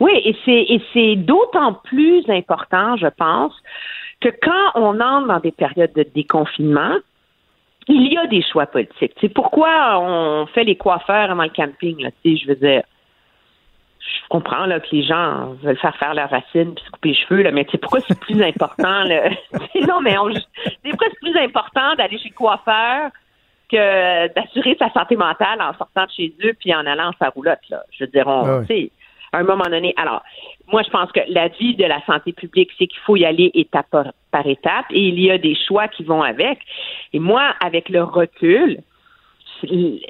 Oui, et c'est, d'autant plus important, je pense, que quand on entre dans des périodes de déconfinement, il y a des choix politiques. C'est pourquoi on fait les coiffeurs avant le camping. Là, je veux dire, comprends là, que les gens veulent faire faire leurs racines puis se couper les cheveux, là, mais c'est pourquoi c'est plus important là? non, mais c'est pourquoi c'est plus important d'aller chez le coiffeur que d'assurer sa santé mentale en sortant de chez eux puis en allant en sa roulotte, là. Je veux dire, on, ah à un moment donné. Alors, moi, je pense que la vie de la santé publique, c'est qu'il faut y aller étape par, par, étape et il y a des choix qui vont avec. Et moi, avec le recul,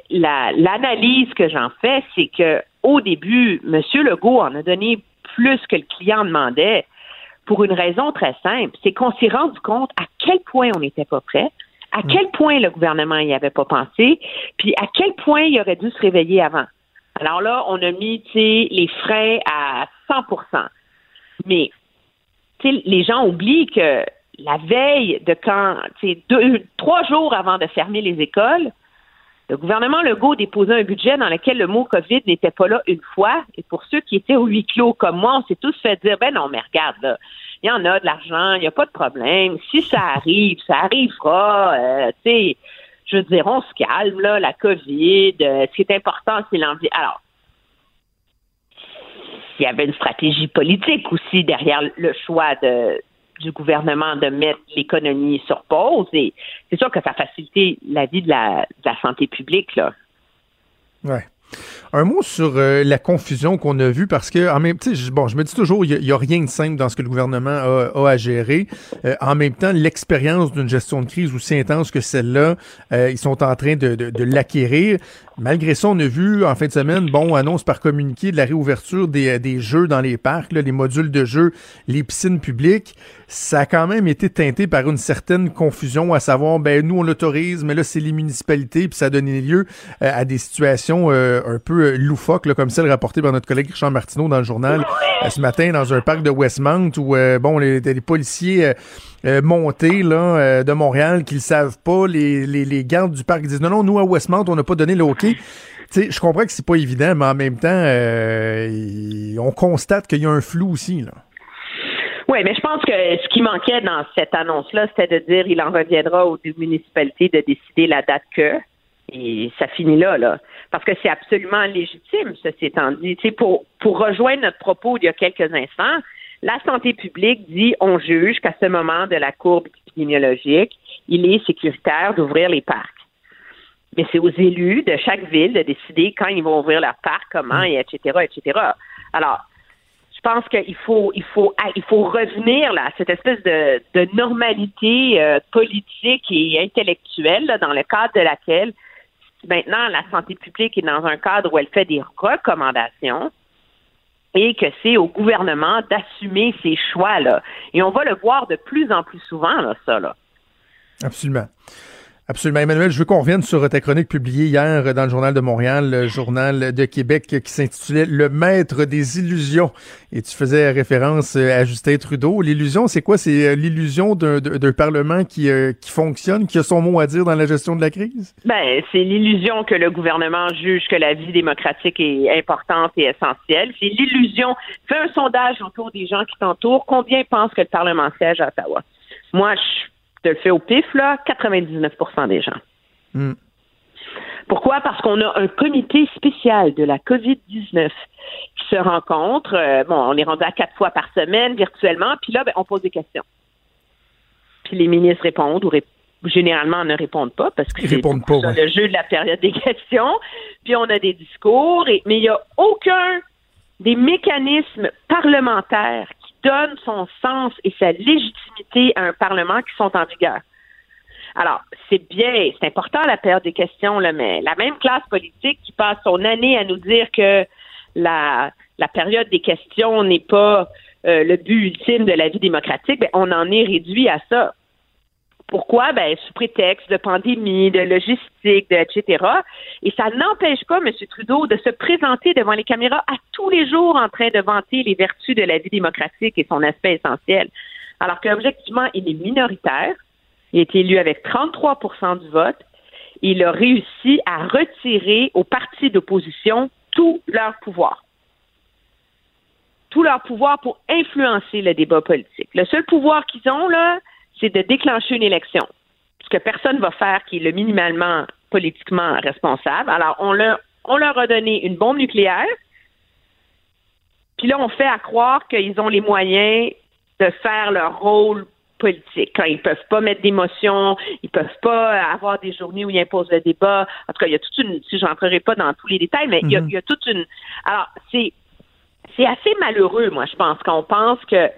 l'analyse que j'en fais, c'est que au début, M. Legault en a donné plus que le client demandait pour une raison très simple, c'est qu'on s'est rendu compte à quel point on n'était pas prêt, à mm. quel point le gouvernement n'y avait pas pensé, puis à quel point il aurait dû se réveiller avant. Alors là, on a mis les freins à 100% Mais les gens oublient que la veille de quand, deux, trois jours avant de fermer les écoles, le gouvernement Legault déposait un budget dans lequel le mot COVID n'était pas là une fois. Et pour ceux qui étaient au huis clos comme moi, on s'est tous fait dire, ben non, mais regarde, il y en a de l'argent, il n'y a pas de problème. Si ça arrive, ça arrivera. Euh, tu sais, je veux dire, on se calme, là, la COVID. Euh, ce qui est important, c'est l'envie. Alors, il y avait une stratégie politique aussi derrière le choix de, du gouvernement de mettre l'économie sur pause. Et c'est sûr que ça facilite la vie de la, santé publique. Là. Ouais. Un mot sur euh, la confusion qu'on a vue parce que en même bon, je me dis toujours, il n'y a, rien de simple dans ce que le gouvernement a, à gérer. Euh, en même temps, l'expérience d'une gestion de crise aussi intense que celle-là, euh, ils sont en train de l'acquérir. Malgré ça, on a vu en fin de semaine, bon, annonce par communiqué de la réouverture des, des jeux dans les parcs, les modules de jeux, les piscines publiques. Ça a quand même été teinté par une certaine confusion, à savoir, ben nous on l'autorise, mais là c'est les municipalités, puis ça a donné lieu à des situations un peu loufoques, comme celle rapportée par notre collègue Richard Martineau dans le journal ce matin dans un parc de Westmount où bon les, les policiers euh, montés là, euh, de Montréal qu'ils savent pas. Les, les, gardes du parc disent non, non, nous à Westmount, on n'a pas donné le hockey. je comprends que c'est pas évident, mais en même temps, euh, on constate qu'il y a un flou aussi. Là. Oui, mais je pense que ce qui manquait dans cette annonce-là, c'était de dire il en reviendra aux municipalités de décider la date que. Et ça finit là, là. Parce que c'est absolument légitime, ceci étant dit. pour, pour rejoindre notre propos il y a quelques instants, la santé publique dit on juge qu'à ce moment de la courbe épidémiologique, il est sécuritaire d'ouvrir les parcs. Mais c'est aux élus de chaque ville de décider quand ils vont ouvrir leur parc, comment, et etc., etc. Alors, je pense qu'il faut, il faut, ah, il faut revenir là, à cette espèce de, normalité euh, politique et intellectuelle dans le cadre de laquelle maintenant la santé publique est dans un cadre où elle fait des recommandations et que c'est au gouvernement d'assumer ces choix-là. Et on va le voir de plus en plus souvent, là, ça. Là. Absolument. Absolument. Emmanuel, je veux qu'on revienne sur ta chronique publiée hier dans le Journal de Montréal, le Journal de Québec, qui s'intitulait Le maître des illusions. Et tu faisais référence à Justin Trudeau. L'illusion, c'est quoi? C'est euh, l'illusion d'un Parlement qui, euh, qui fonctionne, qui a son mot à dire dans la gestion de la crise? Ben, c'est l'illusion que le gouvernement juge que la vie démocratique est importante et essentielle. C'est l'illusion. Fais un sondage autour des gens qui t'entourent. Combien pensent que le Parlement siège à Ottawa? Moi, je te le fais au pif, là, 99% des gens. Hmm. Pourquoi? Parce qu'on a un comité spécial de la COVID-19 qui se rencontre. Euh, bon, on est rendu à quatre fois par semaine virtuellement, puis là, ben, on pose des questions. Puis les ministres répondent ou généralement ne répondent pas parce que c'est le jeu de la période des questions. Puis on a des discours, et, mais il n'y a aucun des mécanismes parlementaires donne son sens et sa légitimité à un Parlement qui sont en vigueur. Alors, c'est bien, c'est important la période des questions, mais la même classe politique qui passe son année à nous dire que la, la période des questions n'est pas euh, le but ultime de la vie démocratique, ben, on en est réduit à ça. Pourquoi? Ben, sous prétexte de pandémie, de logistique, de, etc. Et ça n'empêche pas M. Trudeau de se présenter devant les caméras à tous les jours en train de vanter les vertus de la vie démocratique et son aspect essentiel. Alors qu'objectivement, il est minoritaire. Il a été élu avec 33% du vote. Il a réussi à retirer aux partis d'opposition tout leur pouvoir. Tout leur pouvoir pour influencer le débat politique. Le seul pouvoir qu'ils ont, là, c'est de déclencher une élection. Ce que personne ne va faire qui est le minimalement politiquement responsable. Alors, on leur, on leur a donné une bombe nucléaire, puis là, on fait à croire qu'ils ont les moyens de faire leur rôle politique. Quand ils peuvent pas mettre d'émotion, ils peuvent pas avoir des journées où ils imposent le débat. En tout cas, il y a toute une, si j'entrerai pas dans tous les détails, mais il, y a, il y a toute une, alors, c'est, c'est assez malheureux, moi, je pense, qu'on pense que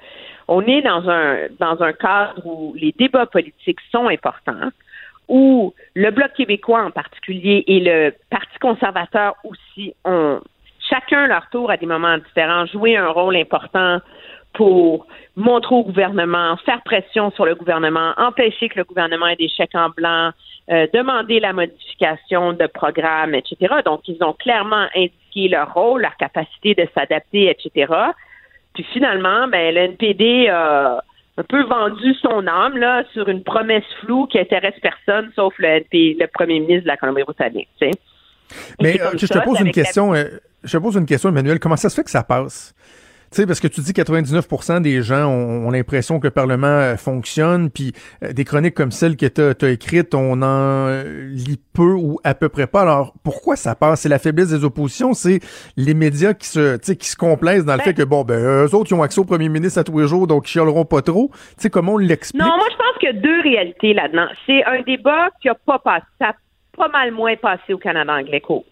on est dans un, dans un cadre où les débats politiques sont importants, où le Bloc québécois en particulier et le Parti conservateur aussi ont chacun leur tour à des moments différents joué un rôle important pour montrer au gouvernement, faire pression sur le gouvernement, empêcher que le gouvernement ait des chèques en blanc, euh, demander la modification de programmes, etc. Donc, ils ont clairement indiqué leur rôle, leur capacité de s'adapter, etc. Puis finalement, ben, le a un peu vendu son âme là, sur une promesse floue qui intéresse personne sauf le, le premier ministre de la Colombie-Britannique. Mais euh, je te pose une question, euh, je te pose une question, Emmanuel. Comment ça se fait que ça passe? Sais, parce que tu dis 99 des gens ont, l'impression que le Parlement euh, fonctionne, puis euh, des chroniques comme celle que tu as, écrite, on en lit peu ou à peu près pas. Alors, pourquoi ça passe? C'est la faiblesse des oppositions, c'est les médias qui se, qui se complaisent dans le ben fait que, bon, ben, eux autres, ils ont accès au premier ministre à tous les jours, donc ils chialeront pas trop. Tu sais, comment on l'explique? Non, moi, je pense qu'il y a deux réalités là-dedans. C'est un débat qui a pas passé, ça a pas mal moins passé au Canada anglais qu'au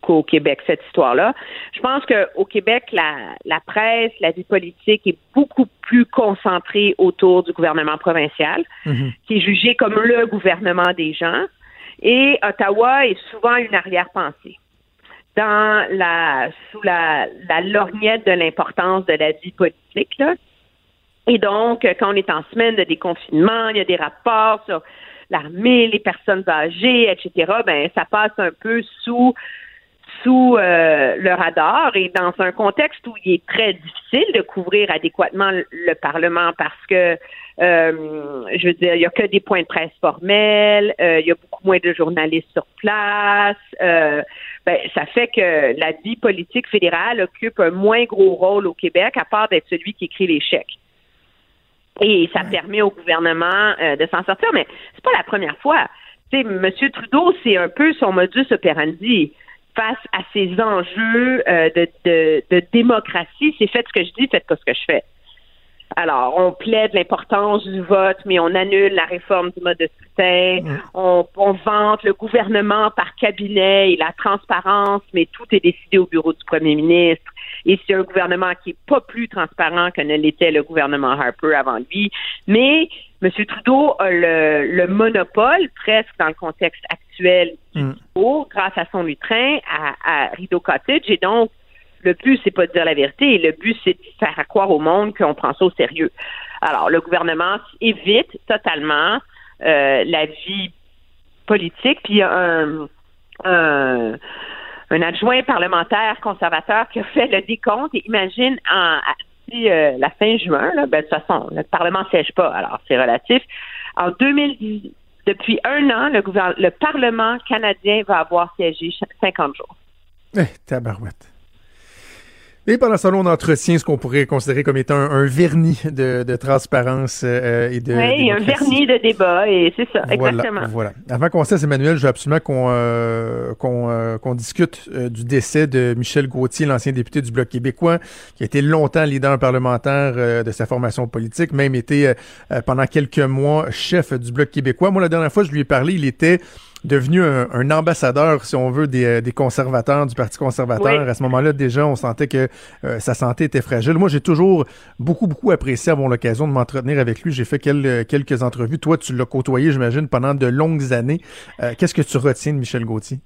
qu'au Québec, cette histoire-là. Je pense qu'au Québec, la, la presse, la vie politique est beaucoup plus concentrée autour du gouvernement provincial, mhm. qui est jugé comme le gouvernement des gens. Et Ottawa est souvent une arrière-pensée dans la sous la, la lorgnette de l'importance de la vie politique. Là. Et donc, quand on est en semaine de déconfinement, il y a des rapports sur l'armée, les personnes âgées, etc. Ben, ça passe un peu sous sous euh, le radar et dans un contexte où il est très difficile de couvrir adéquatement le Parlement parce que euh, je veux dire, il n'y a que des points de presse formels, euh, il y a beaucoup moins de journalistes sur place. ben, ça fait que la vie politique fédérale occupe un moins gros rôle au Québec, à part d'être celui qui écrit les chèques. Et ça permet au gouvernement de s'en sortir, mais c'est pas la première fois. Tu sais, M. Trudeau, c'est un peu son modus operandi face à ces enjeux euh, de, de, démocratie, c'est faites ce que je dis, faites pas ce que je fais. Alors, on plaide l'importance du vote, mais on annule la réforme du mode de scrutin. On, on vante le gouvernement par cabinet et la transparence, mais tout est décidé au bureau du premier ministre. Et c'est un gouvernement qui est pas plus transparent que ne l'était le gouvernement Harper avant lui. Mais M. Trudeau a le, le monopole, presque dans le contexte actuel du Mm. discours, grâce à son lutrin à, à Rideau Cottage. Et donc, le but, c'est pas de dire la vérité. Le but, c'est de faire croire au monde qu'on prend ça au sérieux. Alors, le gouvernement évite totalement euh, la vie politique. Puis, il y a un, un, adjoint parlementaire conservateur qui a fait le décompte. Et imagine, en, si, euh, la fin juin, ben, de toute façon, le Parlement ne siège pas, alors c'est relatif. En 2010, depuis un an, le, le Parlement canadien va avoir siégé ch- 50 jours. Eh, tabarouette. Et pendant ce temps, on entretient ce qu'on pourrait considérer comme étant un, un vernis de, de transparence euh, et de. oui, un vernis de débat, et c'est ça, Voilà, exactement. Voilà. Avant qu'on cesse, Emmanuel, je veux absolument qu'on euh, qu'on euh, qu'on discute euh, du décès de Michel Gauthier, l'ancien député du Bloc québécois, qui a été longtemps leader parlementaire euh, de sa formation politique, même été euh, euh, pendant quelques mois chef du Bloc québécois. Moi, la dernière fois je lui ai parlé, il était devenu un, un ambassadeur, si on veut, des, euh, des conservateurs, du Parti conservateur. Oui. À ce moment-là, déjà, on sentait que euh, sa santé était fragile. Moi, j'ai toujours beaucoup, beaucoup apprécié avoir l'occasion de m'entretenir avec lui. J'ai fait quel- quelques entrevues. Toi, tu l'as côtoyé, j'imagine, pendant de longues années. Euh, Qu'est-ce que tu retiens de Michel Gauthier?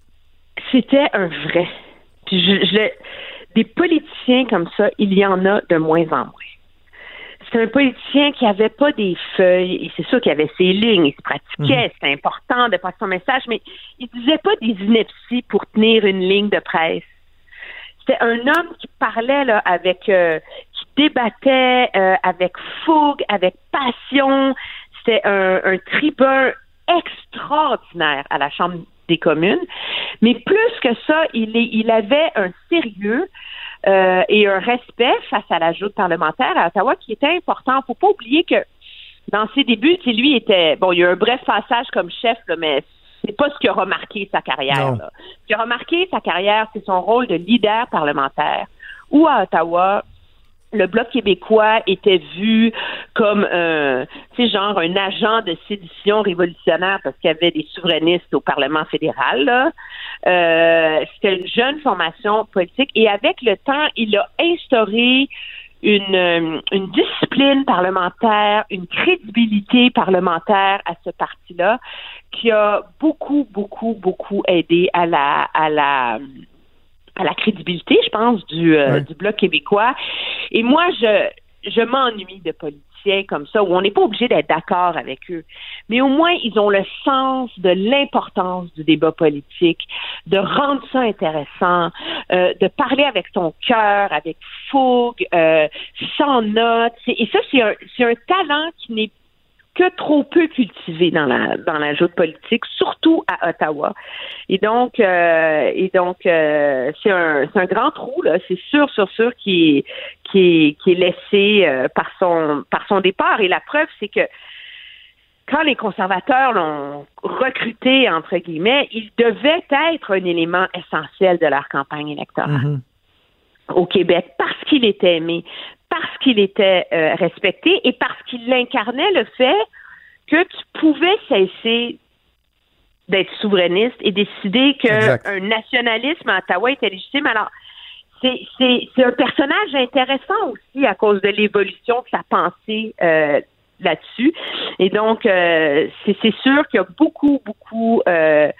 C'était un vrai. Puis je, je des politiciens comme ça, il y en a de moins en moins. C'est un politicien qui avait pas des feuilles, et c'est sûr qu'il avait ses lignes, il se pratiquait, c'était important de passer son message, mais il disait pas des inepties pour tenir une ligne de presse. C'était un homme qui parlait là, avec, euh, qui débattait euh, avec fougue, avec passion. C'était un, un tribun extraordinaire à la Chambre des communes. Mais plus que ça, il, est, il avait un sérieux euh, et un respect face à la joute parlementaire à Ottawa qui était important. Faut pas oublier que dans ses débuts, lui était bon, il y a eu un bref passage comme chef, là, mais c'est pas ce qui a remarqué sa carrière. Là. Ce qui a remarqué sa carrière, c'est son rôle de leader parlementaire. Où à Ottawa, le Bloc québécois était vu comme sais, genre un agent de sédition révolutionnaire parce qu'il y avait des souverainistes au Parlement fédéral. Euh, C'était une jeune formation politique et avec le temps, il a instauré une, euh, une discipline parlementaire, une crédibilité parlementaire à ce parti-là qui a beaucoup, beaucoup, beaucoup aidé à la, à la, à la crédibilité, je pense, du, euh, du Bloc québécois. Et moi, je, je m'ennuie de politiciens comme ça, où on n'est pas obligé d'être d'accord avec eux. Mais au moins, ils ont le sens de l'importance du débat politique, de rendre ça intéressant, euh, de parler avec son cœur, avec fougue, euh, sans notes. Et ça, c'est un, c'est un talent qui n'est que trop peu cultivé dans la dans la joute politique, surtout à Ottawa. Et donc euh, et donc euh, c'est un c'est un grand trou là, c'est sûr sûr sûr qui est qui laissé euh, par son par son départ et la preuve c'est que quand les conservateurs l'ont recruté entre guillemets, il devait être un élément essentiel de leur campagne électorale Mhm. Au Québec parce qu'il était aimé, parce qu'il était euh, respecté et parce qu'il incarnait le fait que tu pouvais cesser d'être souverainiste et décider qu'un nationalisme à Ottawa était légitime. Alors, c'est, un personnage intéressant aussi à cause de l'évolution de sa pensée euh, là-dessus. Et donc, euh, c'est, c'est sûr qu'il y a beaucoup, beaucoup euh,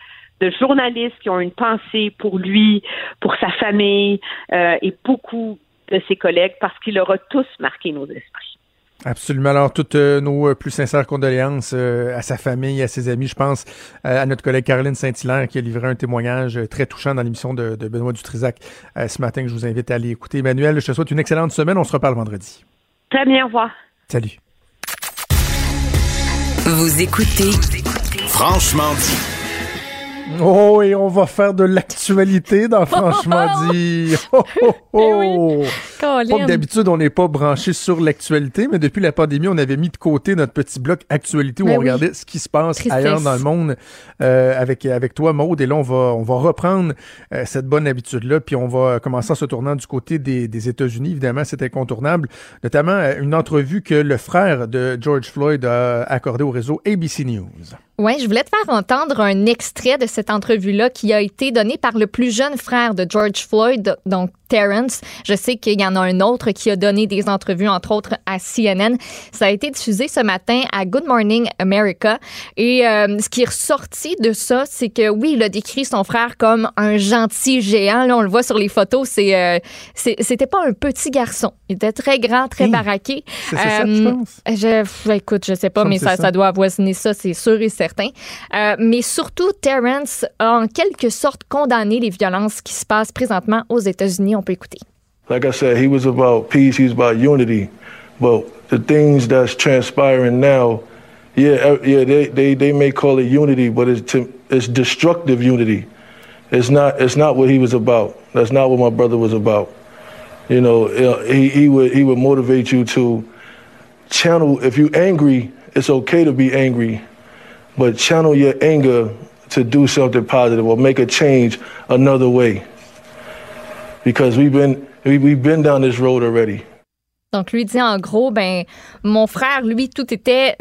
de journalistes qui ont une pensée pour lui, pour sa famille euh, et beaucoup de ses collègues parce qu'il aura tous marqué nos esprits. Absolument. Alors, toutes euh, nos euh, plus sincères condoléances euh, à sa famille, à ses amis. Je pense euh, à notre collègue Caroline Saint-Hilaire qui a livré un témoignage euh, très touchant dans l'émission de, de Benoît Dutrisac euh, ce matin que je vous invite à aller écouter. Emmanuel, je te souhaite une excellente semaine. On se reparle vendredi. Très bien, au revoir. Salut. Vous écoutez Franchement dit. Oh, et on va faire de l'actualité dans Franchement dit. Oh, oh, oh. Pas que d'habitude, on n'est pas branché sur l'actualité, mais depuis la pandémie, on avait mis de côté notre petit bloc actualité où Ben on oui. regardait ce qui se passe Tristesse. ailleurs dans le monde euh, avec, avec toi, Maude. Et là, on va, on va reprendre euh, cette bonne habitude-là, puis on va commencer en se tournant du côté des, des États-Unis. Évidemment, c'est incontournable, notamment euh, une entrevue que le frère de George Floyd a accordée au réseau ABC News. Oui, je voulais te faire entendre un extrait de cette entrevue-là qui a été donnée par le plus jeune frère de George Floyd, donc Terrence. Je sais qu'il y en a un autre qui a donné des entrevues, entre autres à CNN. Ça a été diffusé ce matin à Good Morning America. Et euh, ce qui est ressorti de ça, c'est que oui, il a décrit son frère comme un gentil géant. Là, on le voit sur les photos. C'est, euh, c'était pas un petit garçon. Il était très grand, très Hey, baraqué. c'est ça, penses? Je, pff, écoute, je sais pas, mais ça, ça. ça doit avoisiner ça, c'est sûr et certain. Euh, mais surtout, Terrence a en quelque sorte condamné les violences qui se passent présentement aux États-Unis. On peut écouter. Like I said, he was about peace, he was about unity. But the things that's transpiring now, yeah, yeah, they, they, they may call it unity, but it's, to, it's destructive unity. It's not, it's not what he was about. That's not what my brother was about. You know, uh, he, he, would, he would motivate you to channel, if you're angry, it's okay to be angry, but channel your anger to do something positive or make a change another way because we've been we, we've been down this road already. Donc, lui dit en gros, ben, mon frère, lui, tout était,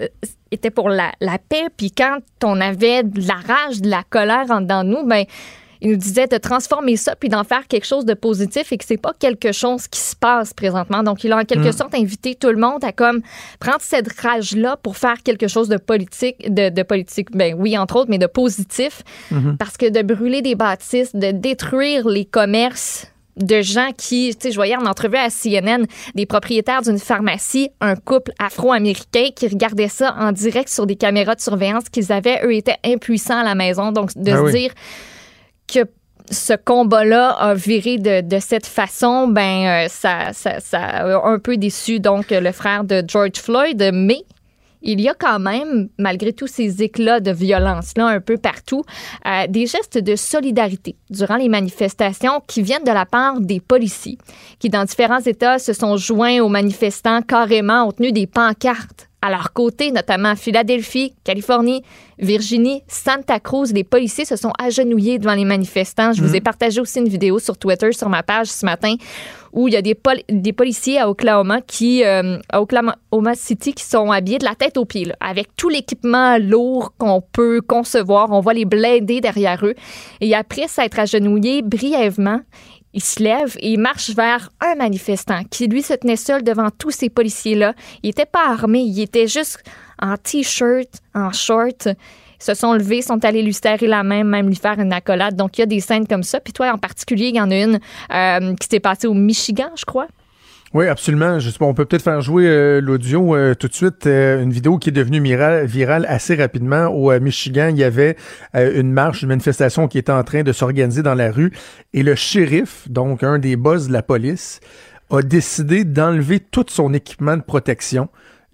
était pour la, la paix. Puis quand on avait de la rage, de la colère en dedans de nous, ben, il nous disait de transformer ça puis d'en faire quelque chose de positif et que c'est pas quelque chose qui se passe présentement. Donc, il a en quelque sorte invité tout le monde à comme prendre cette rage-là pour faire quelque chose de politique, de, de politique, ben oui, entre autres, mais de positif. Parce que de brûler des bâtisses, de détruire les commerces, de gens qui, tu sais, je voyais en entrevue à CNN des propriétaires d'une pharmacie, un couple afro-américain qui regardait ça en direct sur des caméras de surveillance qu'ils avaient. Eux étaient impuissants à la maison. Donc, de Ah se oui. dire que ce combat-là a viré de, de cette façon, ben, euh, ça, ça, ça a un peu déçu donc le frère de George Floyd, mais il y a quand même, malgré tous ces éclats de violence-là un peu partout, euh, des gestes de solidarité durant les manifestations qui viennent de la part des policiers, qui dans différents États se sont joints aux manifestants carrément, ont tenu des pancartes à leur côté, notamment à Philadelphie, Californie, Virginie, Santa Cruz. Les policiers se sont agenouillés devant les manifestants. Je vous ai partagé aussi une vidéo sur Twitter, sur ma page ce matin, où il y a des, pol- des policiers à Oklahoma qui, euh, à Oklahoma City, qui sont habillés de la tête aux pieds, là, avec tout l'équipement lourd qu'on peut concevoir. On voit les blindés derrière eux. Et après s'être agenouillés brièvement, il se lève et marche vers un manifestant qui, lui, se tenait seul devant tous ces policiers-là. Il n'était pas armé, il était juste en T-shirt, en short. Ils se sont levés, sont allés lui serrer la main, même lui faire une accolade. Donc, il y a des scènes comme ça. Puis toi, en particulier, il y en a une euh, qui s'est passée au Michigan, je crois. Oui, absolument. Je sais pas, on peut peut-être faire jouer euh, l'audio euh, tout de suite. Euh, une vidéo qui est devenue mira- virale assez rapidement. Au Michigan, il y avait une marche, une manifestation qui était en train de s'organiser dans la rue. Et le shérif, donc un des boss de la police, a décidé d'enlever tout son équipement de protection.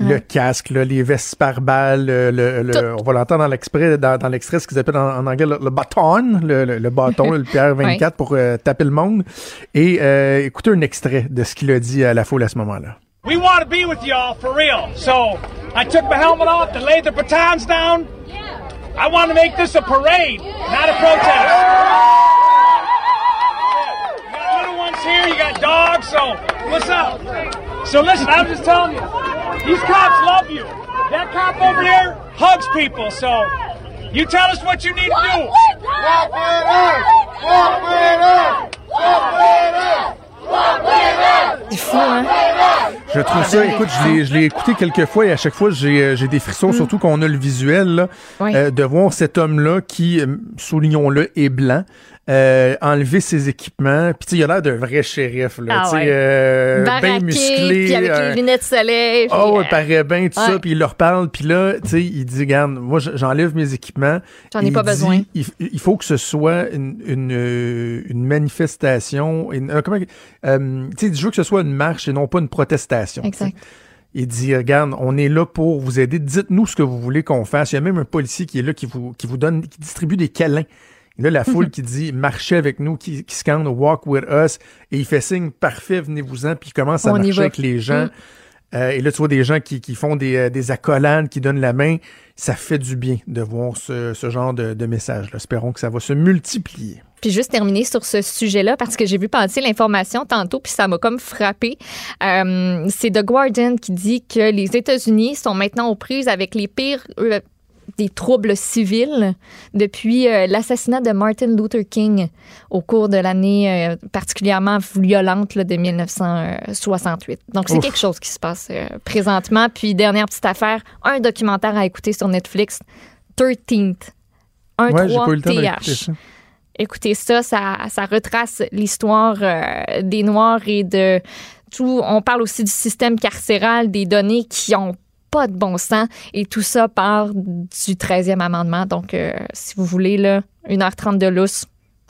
Le casque, là, les vestes par balles, le, le- on va l'entendre dans l'extrait, dans, dans l'extrait, ce qu'ils appellent en, en anglais le, le bâton, le, le- le bâton, le PR24 Ouais. pour euh, taper le monde. Et euh, écoutez un extrait de ce qu'il a dit à la foule à ce moment-là. We want to be with y'all for real. So I took my helmet off and laid the batons down. I want to make this a parade, not a protest. You got little ones here, you got dogs, so what's up? So listen, I'm just telling you, these cops love you. That cop over there hugs people, so you tell us what you need to do. C'est fou, hein? Je trouve ça, écoute, je l'ai, je l'ai écouté quelques fois et à chaque fois, j'ai, euh, j'ai des frissons, surtout qu'on a le visuel, là, Oui. euh, de voir cet homme-là qui, euh, soulignons-le, est blanc, euh, enlever ses équipements. Puis, tu sais, il a l'air d'un vrai shérif, là, Ah tu sais, ouais. euh, bien musclé. puis avec euh, les lunettes de soleil. puis, Oh, euh, il paraît bien, tout ça, puis il leur parle, puis là, tu sais, il dit, regarde, moi, j'enlève mes équipements. J'en ai Il pas dit, besoin. Il, il faut que ce soit une, une, euh, une manifestation, une, euh, comment, euh, tu sais, je veux que ce soit une marche et non pas une protestation. Exact. Il dit, regarde, on est là pour vous aider. Dites-nous ce que vous voulez qu'on fasse. Il y a même un policier qui est là, qui vous, qui vous donne, qui distribue des câlins. Là, la foule qui dit marchez avec nous, qui, qui scande walk with us, et il fait signe parfait, venez-vous-en, puis il commence à On marcher avec les gens. Mm. Euh, et là, tu vois des gens qui, qui font des, euh, des accolades, qui donnent la main. Ça fait du bien de voir ce, ce genre de, de message. là. Espérons que ça va se multiplier. Puis juste terminer sur ce sujet-là, parce que j'ai vu passer l'information tantôt, puis ça m'a comme frappé. Euh, c'est The Guardian qui dit que les États-Unis sont maintenant aux prises avec les pires des troubles civils depuis euh, l'assassinat de Martin Luther King au cours de l'année euh, particulièrement violente là, de 1968. Donc c'est quelque chose qui se passe euh, présentement. Puis dernière petite affaire, un documentaire à écouter sur Netflix, 13th. 1 Ouais, j'ai 3 pas eu le temps d'écouter TH. ça. Écoutez ça, ça, ça retrace l'histoire des Noirs et de tout. On parle aussi du système carcéral, des données qui ont pas de bon sens et tout ça part du 13e amendement. Donc, euh, si vous voulez, là, 1h30 de lousse,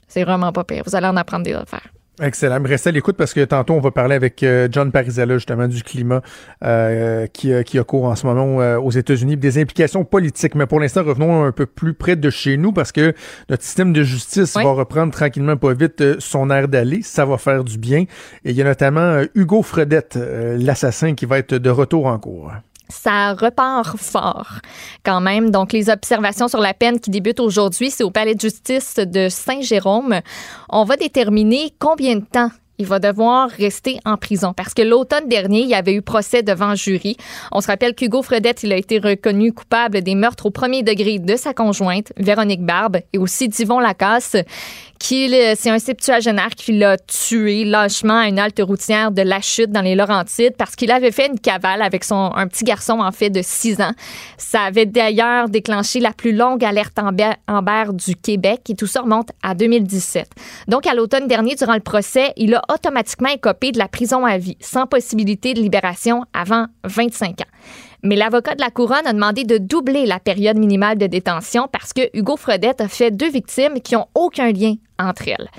c'est vraiment pas pire. Vous allez en apprendre des affaires. Excellent. Restez à l'écoute parce que tantôt, on va parler avec euh, John Parizella, justement, du climat euh, qui, euh, qui a cours en ce moment euh, aux États-Unis, des implications politiques. Mais pour l'instant, revenons un peu plus près de chez nous parce que notre système de justice Oui. va reprendre tranquillement, pas vite, son air d'aller. Ça va faire du bien. Et il y a notamment Hugo Fredette, l'assassin, qui va être de retour en cours. Ça repart fort quand même. Donc, les observations sur la peine qui débutent aujourd'hui, c'est au Palais de justice de Saint-Jérôme. On va déterminer combien de temps il va devoir rester en prison parce que l'automne dernier, il y avait eu procès devant jury. On se rappelle qu'Hugo Fredette, il a été reconnu coupable des meurtres au premier degré de sa conjointe, Véronique Barbe, et aussi d'Yvon Lacasse, c'est un septuagénaire qui l'a tué lâchement à une halte routière de La Chute dans les Laurentides parce qu'il avait fait une cavale avec son un petit garçon en fait de 6 ans. Ça avait d'ailleurs déclenché la plus longue alerte Amber, du Québec et tout ça remonte à 2017. Donc à l'automne dernier durant le procès, il a automatiquement écopé de la prison à vie sans possibilité de libération avant 25 ans. Mais l'avocat de la couronne a demandé de doubler la période minimale de détention parce que Hugo Fredette a fait deux victimes qui ont aucun lien entre elles.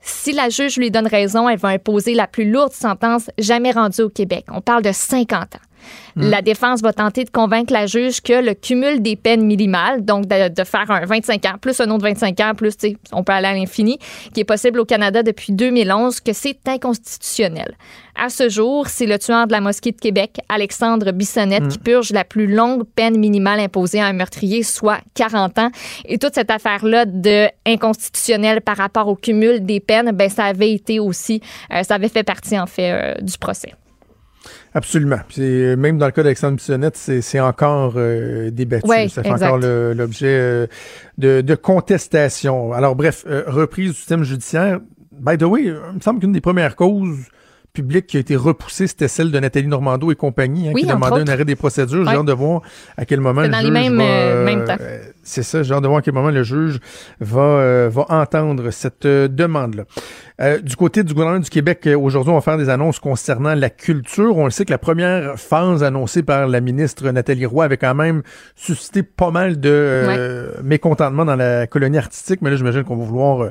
Si la juge lui donne raison, elle va imposer la plus lourde sentence jamais rendue au Québec. On parle de 50 ans. La défense va tenter de convaincre la juge que le cumul des peines minimales, donc de, de faire un 25 ans, plus un autre 25 ans, plus, on peut aller à l'infini, qui est possible au Canada depuis 2011, que c'est inconstitutionnel. À ce jour, c'est le tueur de la mosquée de Québec, Alexandre Bissonnette, qui purge la plus longue peine minimale imposée à un meurtrier, soit 40 ans. Et toute cette affaire-là de inconstitutionnel par rapport au cumul des peines, ben ça avait été aussi, euh, ça avait fait partie en fait euh, du procès. Absolument. C'est- même dans le cas d'Alexandre Bissonnette, c'est c'est encore euh, débattu. Ouais, ça fait exact. encore le- l'objet euh, de, de contestation. Alors bref, euh, reprise du système judiciaire. By the way, euh, il me semble qu'une des premières causes publiques qui a été repoussée, c'était celle de Nathalie Normando et compagnie, hein, Oui, qui demandait un arrêt des procédures. J'ai Ouais. hâte de voir à quel moment C'est le dans les juge mêmes, va, euh, mêmes temps. euh, c'est ça, j'ai hâte de voir à quel moment le juge va, euh, va entendre cette euh, demande-là. Euh, du côté du gouvernement du Québec, euh, aujourd'hui, on va faire des annonces concernant la culture. On le sait que la première phase annoncée par la ministre Nathalie Roy avait quand même suscité pas mal de euh, mécontentement dans la colonie artistique, mais là, j'imagine qu'on va vouloir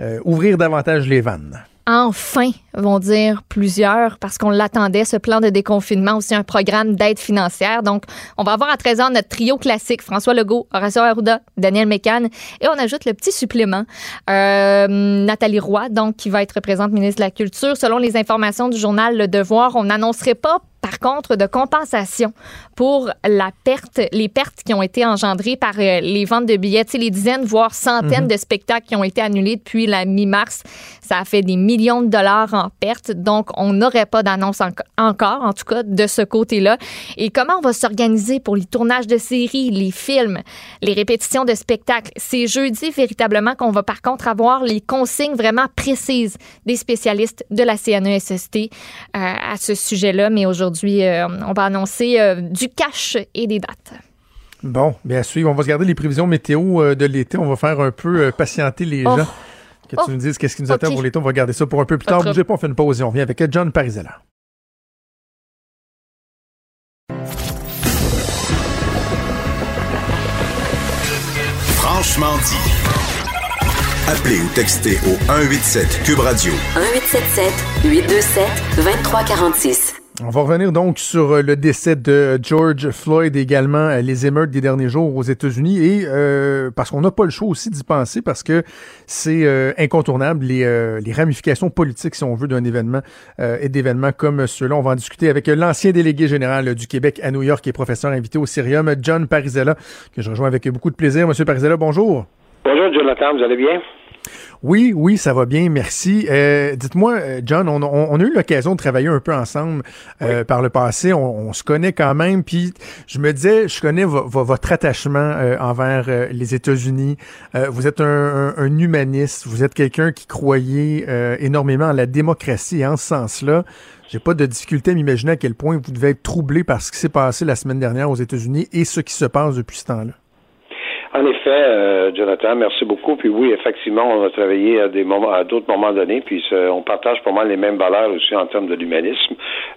euh, ouvrir davantage les vannes. Enfin, vont dire plusieurs, parce qu'on l'attendait, ce plan de déconfinement, aussi un programme d'aide financière. Donc, on va avoir à 13 heures notre trio classique, François Legault, Horacio Arruda, Daniel Mécan, et on ajoute le petit supplément, euh, Nathalie Roy, donc, qui va être représentante ministre de la Culture. Selon les informations du journal Le Devoir, on n'annoncerait pas par contre, de compensation pour la perte, les pertes qui ont été engendrées par euh, les ventes de billets. Tu sais, les dizaines, voire centaines de spectacles qui ont été annulés depuis la mi-mars. Ça a fait des millions de dollars en pertes. Donc, on n'aurait pas d'annonce enco- encore, en tout cas, de ce côté-là. Et comment on va s'organiser pour les tournages de séries, les films, les répétitions de spectacles? C'est jeudi, véritablement, qu'on va par contre avoir les consignes vraiment précises des spécialistes de la CNESST euh, à ce sujet-là. Mais aujourd'hui, euh, on va annoncer euh, du cash et des dates. Bon, bien sûr, on va se garder les prévisions météo euh, de l'été. On va faire un peu euh, patienter les Oh. gens. Que tu Oh. nous dises qu'est-ce qui nous attend pour l'été. On va garder ça pour un peu plus tard. Bougez pas, on fait une pause et on vient avec John Parizella. Franchement dit. Appelez ou textez au 187 Cube Radio. 1877 827 2346. On va revenir donc sur euh, le décès de George Floyd, également euh, les émeutes des derniers jours aux États-Unis, et euh, parce qu'on n'a pas le choix aussi d'y penser, parce que c'est incontournable les, les, ramifications politiques, si on veut, d'un événement et d'événements comme ceux-là. On va en discuter avec l'ancien délégué général du Québec à New York et professeur invité au Cirium, John Parizella, que je rejoins avec beaucoup de plaisir. Monsieur Parizella, bonjour. Bonjour, Jonathan, vous allez bien? Oui, oui, ça va bien, merci. Euh, dites-moi, euh, John, on, a eu l'occasion de travailler un peu ensemble euh, par le passé. On, se connaît quand même. Puis je me disais, je connais votre attachement envers les États-Unis. vous êtes un, humaniste. Vous êtes quelqu'un qui croyait énormément à la démocratie. Et en ce sens-là, j'ai pas de difficulté à m'imaginer à quel point vous devez être troublé par ce qui s'est passé la semaine dernière aux États-Unis et ce qui se passe depuis ce temps-là. En effet, euh, Jonathan, merci beaucoup. Puis oui, effectivement, on a travaillé à des moments, à d'autres moments donnés, puis on partage pour moi les mêmes valeurs aussi en termes de l'humanisme.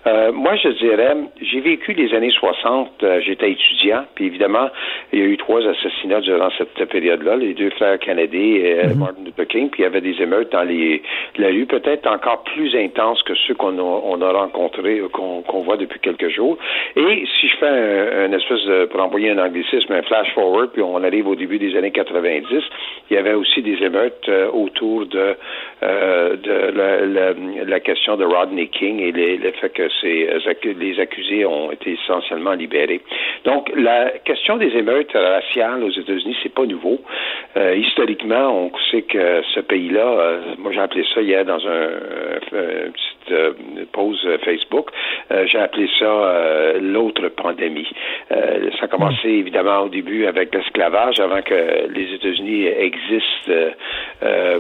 Euh, moi, je dirais, j'ai vécu les années 60, euh, j'étais étudiant, puis évidemment, il y a eu trois assassinats durant cette période-là, les deux frères Kennedy et mhm. Martin Luther King, puis il y avait des émeutes dans les la rue, peut-être encore plus intenses que ceux qu'on a, on a rencontrés, qu'on voit depuis quelques jours. Et si je fais un, espèce de, pour envoyer un anglicisme, un flash forward, puis on arrive au début des années 90, il y avait aussi des émeutes euh, autour de, euh, la, question de Rodney King et le fait que les accusés ont été essentiellement libérés. Donc, la question des émeutes raciales aux États-Unis, c'est pas nouveau. Euh, historiquement, on sait que ce pays-là, moi j'ai appelé ça hier dans un, une petite pause Facebook, j'ai appelé ça l'autre pandémie. ça a commencé évidemment au début avec l'esclavage avant que les États-Unis existent euh, euh,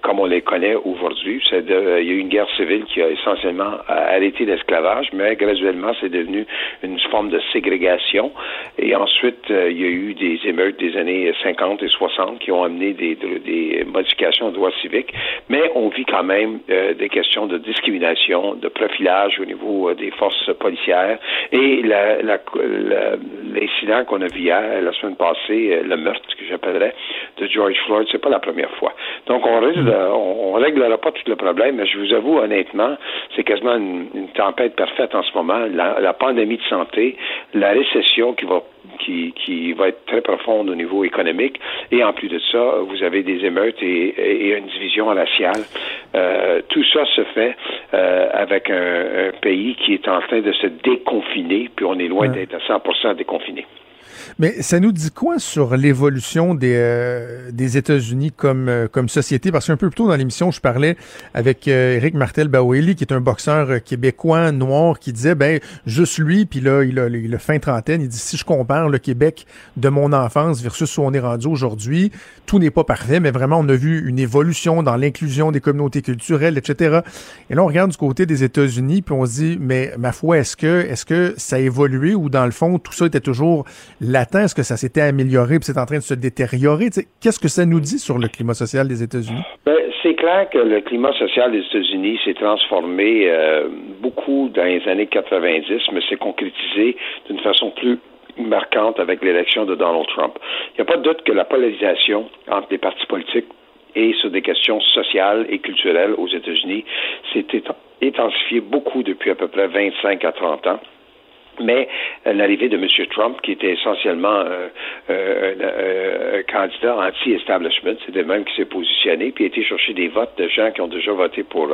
comme on les connaît aujourd'hui. il y a eu une guerre civile qui a essentiellement arrêté l'esclavage, mais graduellement, c'est devenu une forme de ségrégation. Et ensuite, euh, il y a eu des émeutes des années 50 et 60 qui ont amené des, des modifications aux droits civiques. Mais on vit quand même des questions de discrimination, de profilage au niveau des forces policières. Et l'incident qu'on a vu hier, la semaine passée, le meurtre que j'appellerais de George Floyd, c'est pas la première fois. Donc on risque, on, réglera pas tout le problème, mais je vous avoue honnêtement, c'est quasiment une, tempête parfaite en ce moment. La, pandémie de santé, la récession qui va qui, qui, va être très profonde au niveau économique. Et en plus de ça, vous avez des émeutes et, une division raciale. Euh, tout ça se fait euh, avec un, pays qui est en train de se déconfiner, puis on est loin d'être à 100% déconfiné. Mais ça nous dit quoi sur l'évolution des, euh, des États-Unis comme, euh, comme société? Parce qu'un peu plus tôt dans l'émission, je parlais avec euh, Eric Martel-Baweli, qui est un boxeur québécois noir, qui disait, ben, juste lui, puis là, il a, il a fin trentaine, il dit, si je compare le Québec de mon enfance versus où on est rendu aujourd'hui, tout n'est pas parfait, mais vraiment, on a vu une évolution dans l'inclusion des communautés culturelles, etc. Et là, on regarde du côté des États-Unis, puis on se dit, mais ma foi, est-ce que, est-ce que ça a évolué ou dans le fond, tout ça était toujours latent? Est-ce que ça s'était amélioré puis c'est en train de se détériorer? Qu'est-ce que ça nous dit sur le climat social des États-Unis? Ben, c'est clair que le climat social des États-Unis s'est transformé euh, beaucoup dans les années 90, mais s'est concrétisé d'une façon plus marquante avec l'élection de Donald Trump. Il n'y a pas de doute que la polarisation entre les partis politiques et sur des questions sociales et culturelles aux États-Unis s'est intensifiée beaucoup depuis à peu près 25 à 30 ans mais euh, l'arrivée de M. Trump, qui était essentiellement euh, euh, un candidat anti-establishment, c'est de même qui s'est positionné, puis a été chercher des votes de gens qui ont déjà voté pour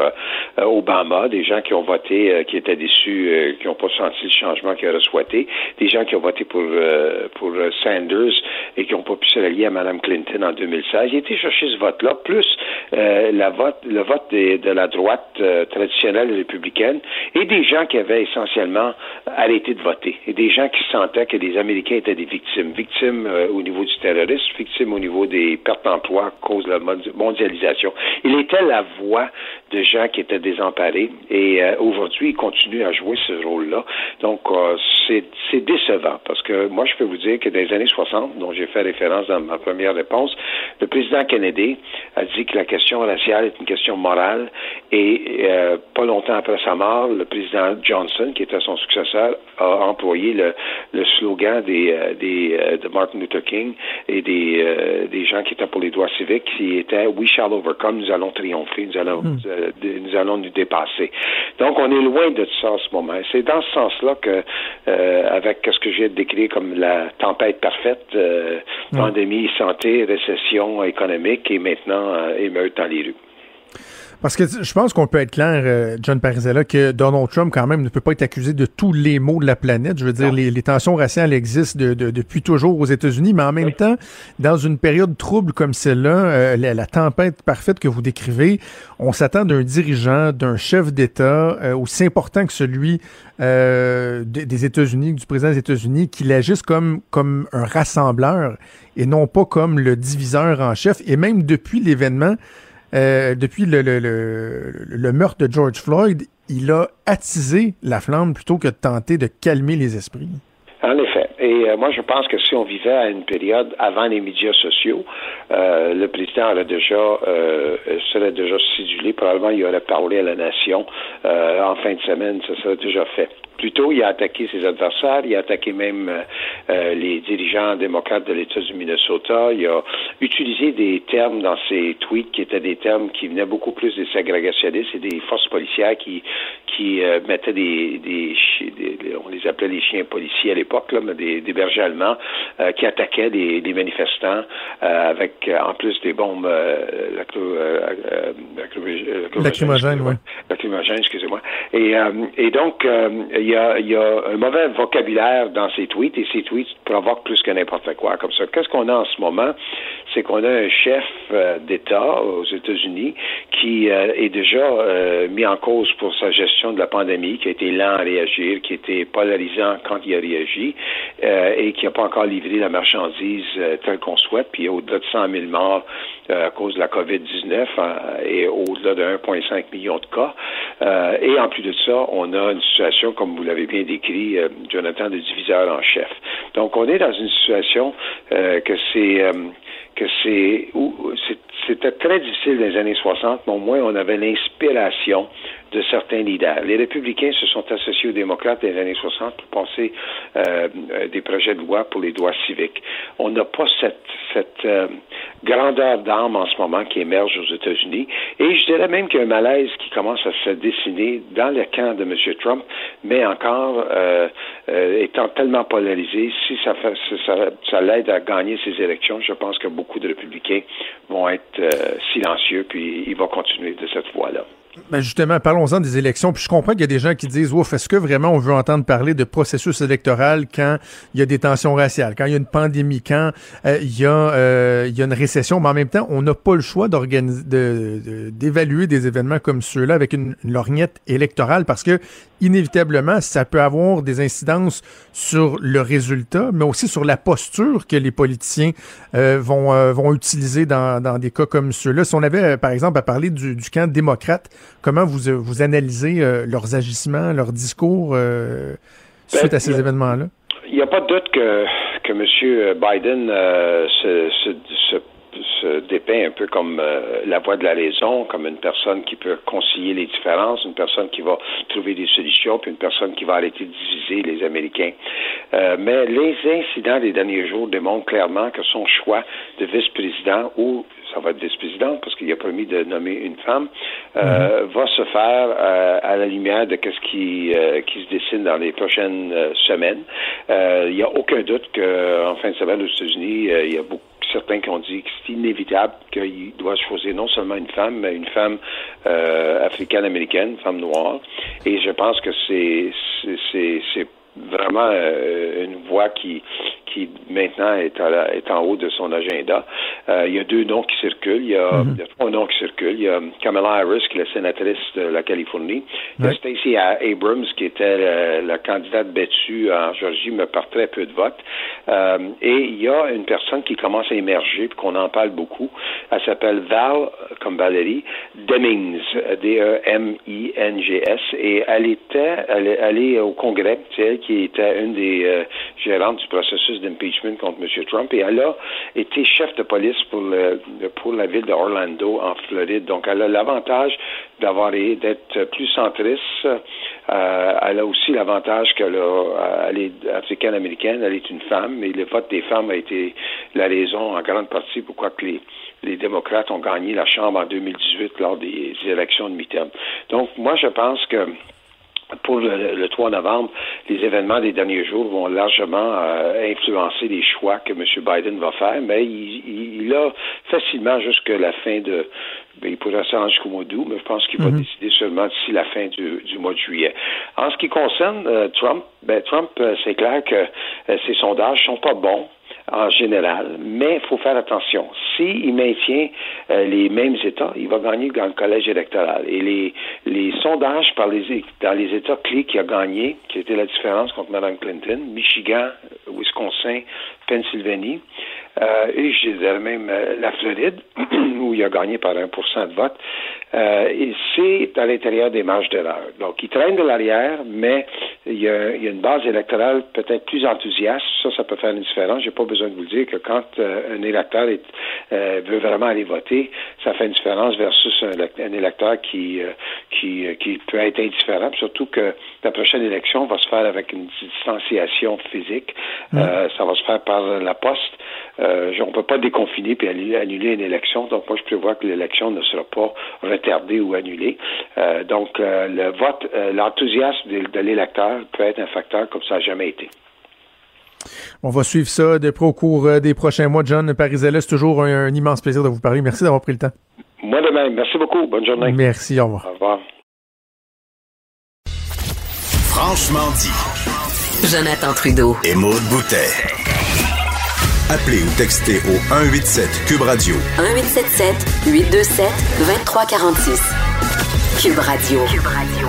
Obama, des gens qui ont voté, qui étaient déçus, qui n'ont pas senti le changement qu'ils auraient souhaité, des gens qui ont voté pour, Sanders et qui n'ont pas pu se rallier à Mme Clinton en 2016. Il a été chercher ce vote-là, plus le vote de la droite traditionnelle républicaine et des gens qui avaient essentiellement arrêté de voter. Et des gens qui sentaient que les Américains étaient des victimes. Victimes euh, au niveau du terrorisme, victimes au niveau des pertes d'emploi à cause de la mondialisation. Il était la voix de gens qui étaient désemparés. Et euh, aujourd'hui, il continue à jouer ce rôle-là. Donc, euh, c'est décevant parce que moi, je peux vous dire que dans les années 60, dont j'ai fait référence dans ma première réponse, le président Kennedy a dit que la, question raciale est une question morale. Et euh, pas longtemps après sa mort, le président Johnson, qui était son successeur, a employé le, le slogan des, euh, des de Martin Luther King et des, des gens qui étaient pour les droits civiques, qui était We shall overcome, nous allons triompher, nous allons, hmm. nous allons nous dépasser. Donc, on est loin de ça en ce moment. C'est dans ce sens-là que, avec ce que j'ai décrit comme la tempête parfaite, hmm. pandémie, santé, récession économique et maintenant émeute dans les rues. Parce que je pense qu'on peut être clair, euh, John Parizella, que Donald Trump, quand même, ne peut pas être accusé de tous les maux de la planète. Je veux dire, les, tensions raciales existent depuis toujours aux États-Unis, mais en même temps, dans une période trouble comme celle-là, euh, la, tempête parfaite que vous décrivez, on s'attend d'un dirigeant, d'un chef d'État euh, aussi important que celui des, États-Unis, du président des États-Unis, qu'il agisse comme, comme un rassembleur et non pas comme le diviseur en chef. Et même depuis l'événement, euh, depuis le, le, meurtre de George Floyd, il a attisé la flamme plutôt que de tenter de calmer les esprits. En effet. Et euh, moi, je pense que si on vivait à une période avant les médias sociaux, euh, le président aurait déjà, serait déjà sidulé. Probablement, il aurait parlé à la nation en fin de semaine. Ça serait déjà fait. Plutôt, il a attaqué ses adversaires, il a attaqué même euh, euh, les dirigeants démocrates de l'État du Minnesota. Il a utilisé des termes dans ses tweets qui étaient des termes qui venaient beaucoup plus des ségrégationnistes et des forces policières qui qui euh, mettaient des, des, on les appelait les chiens policiers à l'époque, là, mais des, des bergers allemands qui attaquaient des, des manifestants avec en plus des bombes lacrymogènes. Lacrymogènes, excusez-moi. Et, et donc il y, a, un mauvais vocabulaire dans ses tweets et ses tweets provoquent plus que n'importe quoi comme ça. Qu'est-ce qu'on a en ce moment? C'est qu'on a un chef euh, d'État aux États-Unis qui euh, est déjà euh, mis en cause pour sa gestion de la pandémie, qui a été lent à réagir, qui a été polarisant quand il a réagi et qui n'a pas encore livré la marchandise telle qu'on souhaite. Puis au-delà de 100 000 morts à cause de la COVID-19 et au-delà de 1,5 million de cas. et en plus de ça, on a une situation, comme vous l'avez bien décrit, Jonathan, de diviseur en chef. Donc, on est dans une situation que c'est que c'est c'était très difficile dans les années 60, mais au moins on avait l'inspiration de certains leaders. Les républicains se sont associés aux démocrates dans les années 60 pour passer euh, des projets de loi pour les droits civiques. On n'a pas cette, cette euh, grandeur d'âme en ce moment qui émerge aux États-Unis. Et je dirais même qu'il y a un malaise qui commence à se dessiner dans le camp de M. Trump, mais encore euh, étant tellement polarisé, si ça, fait, ça, ça l'aide à gagner ces élections, je pense que beaucoup de républicains vont être silencieux, puis il va continuer de cette voie-là. Ben justement, parlons-en des élections. Puis je comprends qu'il y a des gens qui disent Ouf, est-ce que vraiment on veut entendre parler de processus électoral quand il y a des tensions raciales, quand il y a une pandémie, quand euh, il, y a, euh, il y a une récession, mais en même temps, on n'a pas le choix d'évaluer des événements comme ceux-là avec une, lorgnette électorale parce que inévitablement, ça peut avoir des incidences sur le résultat, mais aussi sur la posture que les politiciens euh, vont, vont utiliser dans, dans des cas comme ceux-là. Si on avait, par exemple, à parler du, du camp démocrate, Comment vous, vous analysez euh, leurs agissements, leurs discours euh, suite à ben, ces événements-là? Il n'y a pas de doute que, que M. Biden euh, se, se, se, dépeint un peu comme la voix de la raison, comme une personne qui peut concilier les différences, une personne qui va trouver des solutions, puis une personne qui va arrêter de diviser les Américains. mais les incidents des derniers jours démontrent clairement que son choix de vice-président ou ça va être vice-présidente parce qu'il a promis de nommer une femme, euh, mhm. va se faire euh, à la lumière de ce qui, euh, qui se dessine dans les prochaines semaines. Il n'y a aucun doute qu'en fin de semaine aux États-Unis, il y a beaucoup certains qui ont dit que c'est inévitable qu'il doit choisir non seulement une femme, mais une femme africaine-américaine, une femme noire. Et je pense que c'est vraiment une voie qui qui maintenant est, à est en haut de son agenda. Euh, il y a deux noms qui circulent. Il y, a, mhm. trois noms qui circulent. Il y a Kamala Harris, qui est la sénatrice de la Californie. Il y a Stacey Abrams, qui était la, candidate battue en Georgie, mais par très peu de votes. Euh, et il y a une personne qui commence à émerger, puis qu'on en parle beaucoup. Elle s'appelle Val, comme Valérie, Demings, D-E-M-I-N-G-S. Et elle était, elle, est au Congrès, c'est elle qui était une des euh, gérantes du processus d'impeachment contre M. Trump, et elle a été chef de police pour, la ville de Orlando, en Floride. Donc, elle a l'avantage d'avoir d'être plus centriste. Euh, elle a aussi l'avantage qu'elle elle est africaine-américaine, elle est une femme, et le vote des femmes a été la raison en grande partie pourquoi que les, les démocrates ont gagné la Chambre en 2018 lors des élections de mi-terme. Donc, moi, je pense que pour le, 3 novembre, les événements des derniers jours vont largement euh, influencer les choix que M. Biden va faire, mais il, a facilement jusqu'à la fin de... Ben, il pourrait s'arranger jusqu'au mois d'août, mais je pense qu'il va mhm. décider seulement d'ici la fin du, mois de juillet. En ce qui concerne euh, Trump, ben, Trump, euh, c'est clair que ses sondages sont pas bons en général, mais il faut faire attention. S'il maintient euh, les mêmes États, il va gagner dans le collège électoral. Et les, sondages par les, dans les États clés qui a gagné, qui était la différence contre Mme Clinton, Michigan, Wisconsin, Pennsylvanie, euh, et je dirais même euh, la Floride, où il a gagné par 1 de vote, euh, et c'est à l'intérieur des marges d'erreur. Donc, il traîne de l'arrière, mais il y, a, il y, a, une base électorale peut-être plus enthousiaste. Ça, ça peut faire une différence. J'ai pas besoin de vous dire que quand euh, un électeur est, euh, veut vraiment aller voter, ça fait une différence versus un, un électeur qui, qui, qui peut être indifférent. Surtout que la prochaine élection va se faire avec une distanciation physique. Mmh. ça va se faire par la poste. Euh, on ne peut pas déconfiner puis annuler une élection. Donc, moi, je prévois que l'élection ne sera pas retardée ou annulée. Euh, donc, euh, le vote, l'enthousiasme de, l'électeur peut être un facteur comme ça n'a jamais été. On va suivre ça de près au cours des prochains mois. John Parisella, c'est toujours un, immense plaisir de vous parler. Merci d'avoir pris le temps. Moi de même. Merci beaucoup. Bonne journée. Merci. Au revoir. Au revoir. Franchement dit. Jonathan Trudeau. Et Maude Boutet. Appelez ou textez au 187 Cube Radio. 1877 827 2346. Cube Radio. Cube Radio.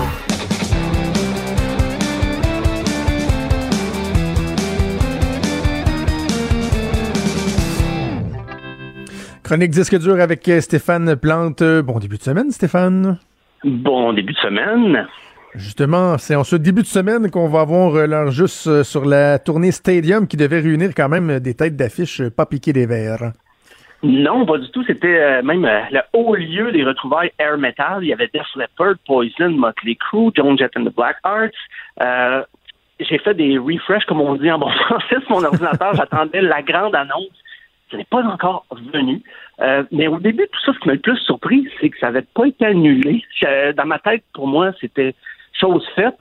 Chronique disque dur avec Stéphane Plante. Bon début de semaine, Stéphane. Bon début de semaine. Justement, c'est en ce début de semaine qu'on va avoir euh, l'heure juste euh, sur la tournée Stadium qui devait réunir quand même des têtes d'affiche pas piquées des verres. Non, pas du tout. C'était euh, même le haut lieu des retrouvailles air metal. Il y avait Def Leppard, Poison, Motley Crue, Joan Jett and the Black Arts. J'ai fait des refresh, comme on dit en bon français, sur mon ordinateur. J'attendais la grande annonce. Ce n'est pas encore venu. mais au début, tout ça, ce qui m'a le plus surpris, c'est que ça n'avait pas été annulé. Dans ma tête, pour moi, c'était chose faite.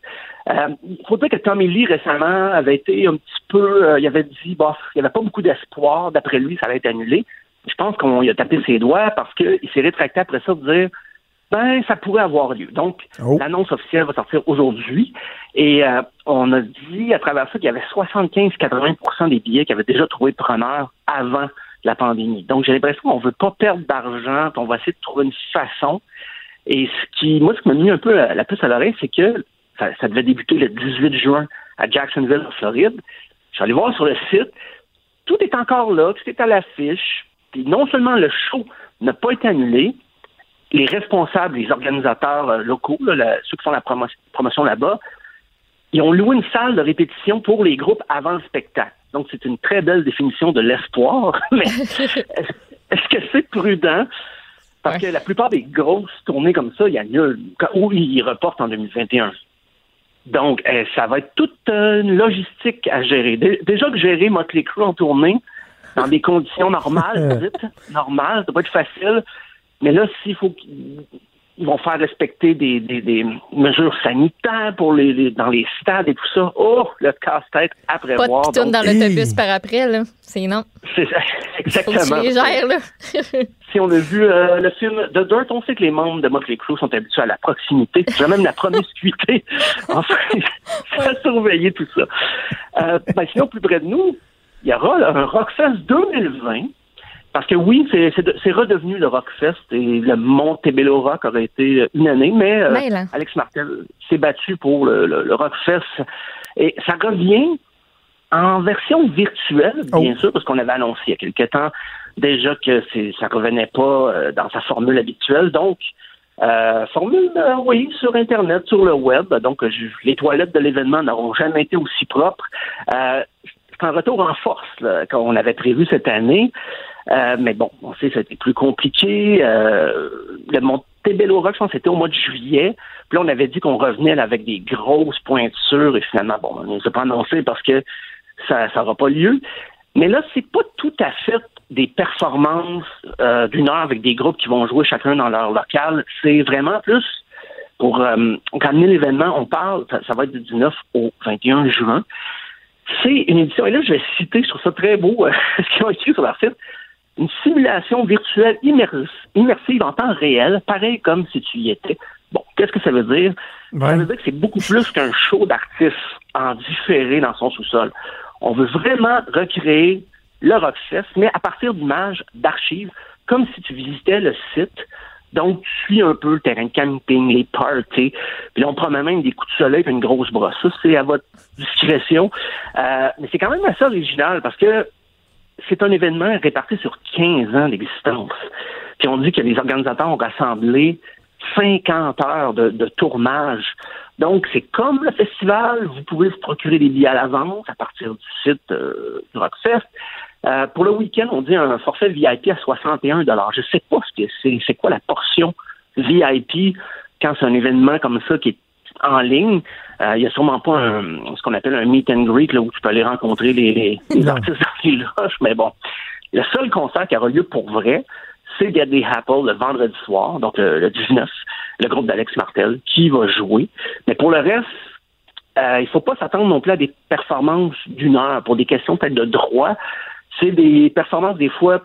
Euh, il faut dire que Tommy Lee récemment avait été un petit peu, euh, il avait dit, bof, il n'y avait pas beaucoup d'espoir. D'après lui, ça allait être annulé. Je pense qu'on lui a tapé ses doigts parce qu'il s'est rétracté après ça de dire, ben, ça pourrait avoir lieu. Donc, oh. l'annonce officielle va sortir aujourd'hui. Et euh, on a dit à travers ça qu'il y avait 75-80% des billets qui avaient déjà trouvé preneur avant la pandémie. Donc, j'ai l'impression qu'on ne veut pas perdre d'argent, on va essayer de trouver une façon. Et ce qui, moi, ce qui m'a mis un peu la, puce à l'oreille, c'est que ça, devait débuter le 18 juin à Jacksonville, en Floride. Je suis allé voir sur le site. Tout est encore là, tout est à l'affiche. Puis non seulement le show n'a pas été annulé, les responsables, les organisateurs euh, locaux, ceux qui font la promotion là-bas, ils ont loué une salle de répétition pour les groupes avant le spectacle. Donc, c'est une très belle définition de l'espoir. Mais est-ce que c'est prudent? Parce que la plupart des grosses tournées comme ça, il y a nul. Ou ils reportent en 2021. Donc, euh, ça va être toute une logistique à gérer. Déjà que gérer Motley Crue en tournée, dans des conditions normales, dites, normales, ça va être facile. Mais là, s'il faut ils vont faire respecter des, des, mesures sanitaires pour les, dans les stades et tout ça. Oh, le casse-tête à prévoir. Pas de dans l'autobus par après, là. C'est non. C'est exactement. Faut que là. si on a vu euh, le film The Dirt, on sait que les membres de Motley Crue sont habitués à la proximité, même la promiscuité. enfin, ça surveiller tout ça. Euh, ben, sinon, plus près de nous, il y aura un Rockfest 2020 parce que oui, c'est redevenu le Rockfest et le Montebello Rock aurait été une année, mais euh, Alex Martel s'est battu pour le, Rockfest. Et ça revient en version virtuelle, bien oh. sûr, parce qu'on avait annoncé il y a quelque temps déjà que ça revenait pas euh, dans sa formule habituelle. Donc, Euh, formule, euh, oui, sur Internet, sur le web. Donc, les toilettes de l'événement n'auront jamais été aussi propres. Euh, c'est un retour en force qu'on avait prévu cette année. Mais bon, on sait que c'était plus compliqué. le Montebello Rock, je pense c'était au mois de juillet. Puis là, on avait dit qu'on revenait avec des grosses pointures. Et finalement, bon, on ne s'est pas annoncé parce que ça n'aura pas lieu. Mais là, c'est pas tout à fait des performances euh, d'une heure avec des groupes qui vont jouer chacun dans leur local. C'est vraiment plus pour euh, ramener l'événement. On parle, ça, va être du 19 au 21 juin. C'est une édition, et là je vais citer, je trouve ça très beau, euh, ce qu'ils ont écrit sur leur site, une simulation virtuelle immersive en temps réel, pareil comme si tu y étais. Bon, qu'est-ce que ça veut dire? Ça veut dire que c'est beaucoup plus qu'un show d'artistes en différé dans son sous-sol. On veut vraiment recréer le Rockfest, mais à partir d'images, d'archives, comme si tu visitais le site. Donc, tu suis un peu le terrain de camping, les parties. Puis là, on promet même des coups de soleil et une grosse brosse. Ça, c'est à votre discrétion. Euh, mais c'est quand même assez original parce que c'est un événement réparti sur 15 ans d'existence. Puis on dit que les organisateurs ont rassemblé 50 heures de, tournage donc, c'est comme le festival, vous pouvez vous procurer des billets à l'avance à partir du site euh, du Rockfest. Euh, pour le week-end, on dit un forfait VIP à 61 Je ne sais pas ce que c'est, c'est quoi la portion VIP quand c'est un événement comme ça qui est en ligne? Euh, il n'y a sûrement pas un, ce qu'on appelle un meet and greet là, où tu peux aller rencontrer les, les, artistes dans les loges, mais bon. Le seul concert qui aura lieu pour vrai, c'est Get Apple le vendredi soir, donc le 19 le groupe d'Alex Martel, qui va jouer. Mais pour le reste, euh, il faut pas s'attendre non plus à des performances d'une heure pour des questions peut-être de droit. C'est des performances des fois,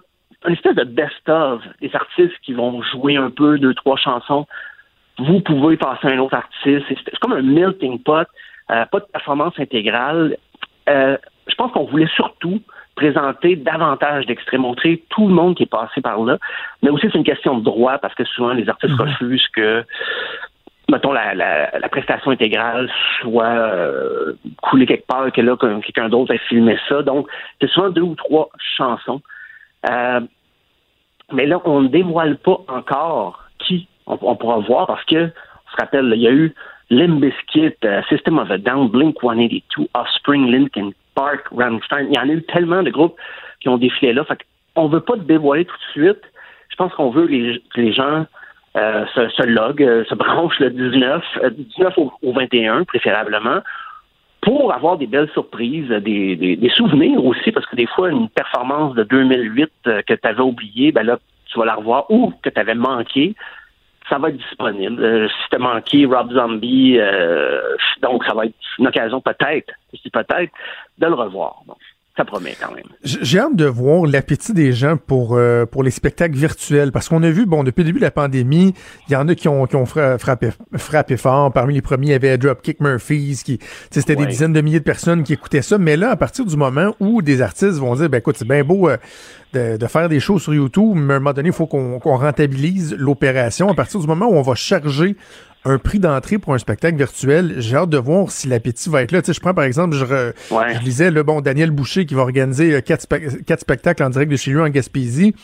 une espèce de best-of, des artistes qui vont jouer un peu, deux, trois chansons. Vous pouvez passer à un autre artiste. C'est comme un melting pot, euh, pas de performance intégrale. Euh, je pense qu'on voulait surtout présenter davantage d'extraits, montrer tout le monde qui est passé par là. Mais aussi, c'est une question de droit parce que souvent, les artistes mhm. refusent que mettons, la, la, prestation intégrale soit euh, coulée quelque part, que là, quelqu'un d'autre ait filmé ça. Donc, c'est souvent deux ou trois chansons. Euh, mais là, on ne dévoile pas encore on, pourra voir parce que, on se rappelle, il y a eu Limbiskit, uh, System of a Down, Blink 182, Offspring, Linkin Park, Rammstein. Il y en a eu tellement de groupes qui ont défilé là. Fait on veut pas te dévoiler tout de suite. Je pense qu'on veut que les, gens euh, se, se loguent, euh, se branchent le 19, euh, 19 au, 21 préférablement, pour avoir des belles surprises, des, souvenirs aussi, parce que des fois, une performance de 2008 euh, que tu avais oubliée, ben là, tu vas la revoir, ou que tu avais manqué, ça va être disponible. Euh, si t'as manqué Rob Zombie, euh, donc ça va être une occasion peut-être, dis peut-être, de le revoir. Ça promet quand même. J'ai hâte de voir l'appétit des gens pour euh, pour les spectacles virtuels parce qu'on a vu bon depuis le début de la pandémie, il y en a qui ont qui ont frappé frappé fort. Parmi les premiers, il y avait Dropkick Murphys qui c'était des dizaines de milliers de personnes qui écoutaient ça, mais là à partir du moment où des artistes vont dire ben écoute, c'est bien beau de, faire des choses sur YouTube, mais à un moment donné, il faut qu'on rentabilise l'opération. À partir du moment où on va charger un prix d'entrée pour un spectacle virtuel, j'ai hâte de voir si l'appétit va être là. Tu sais, je prends par exemple, je, je lisais le bon Daniel Boucher qui va organiser euh, quatre, quatre, spectacles en direct de chez lui en Gaspésie.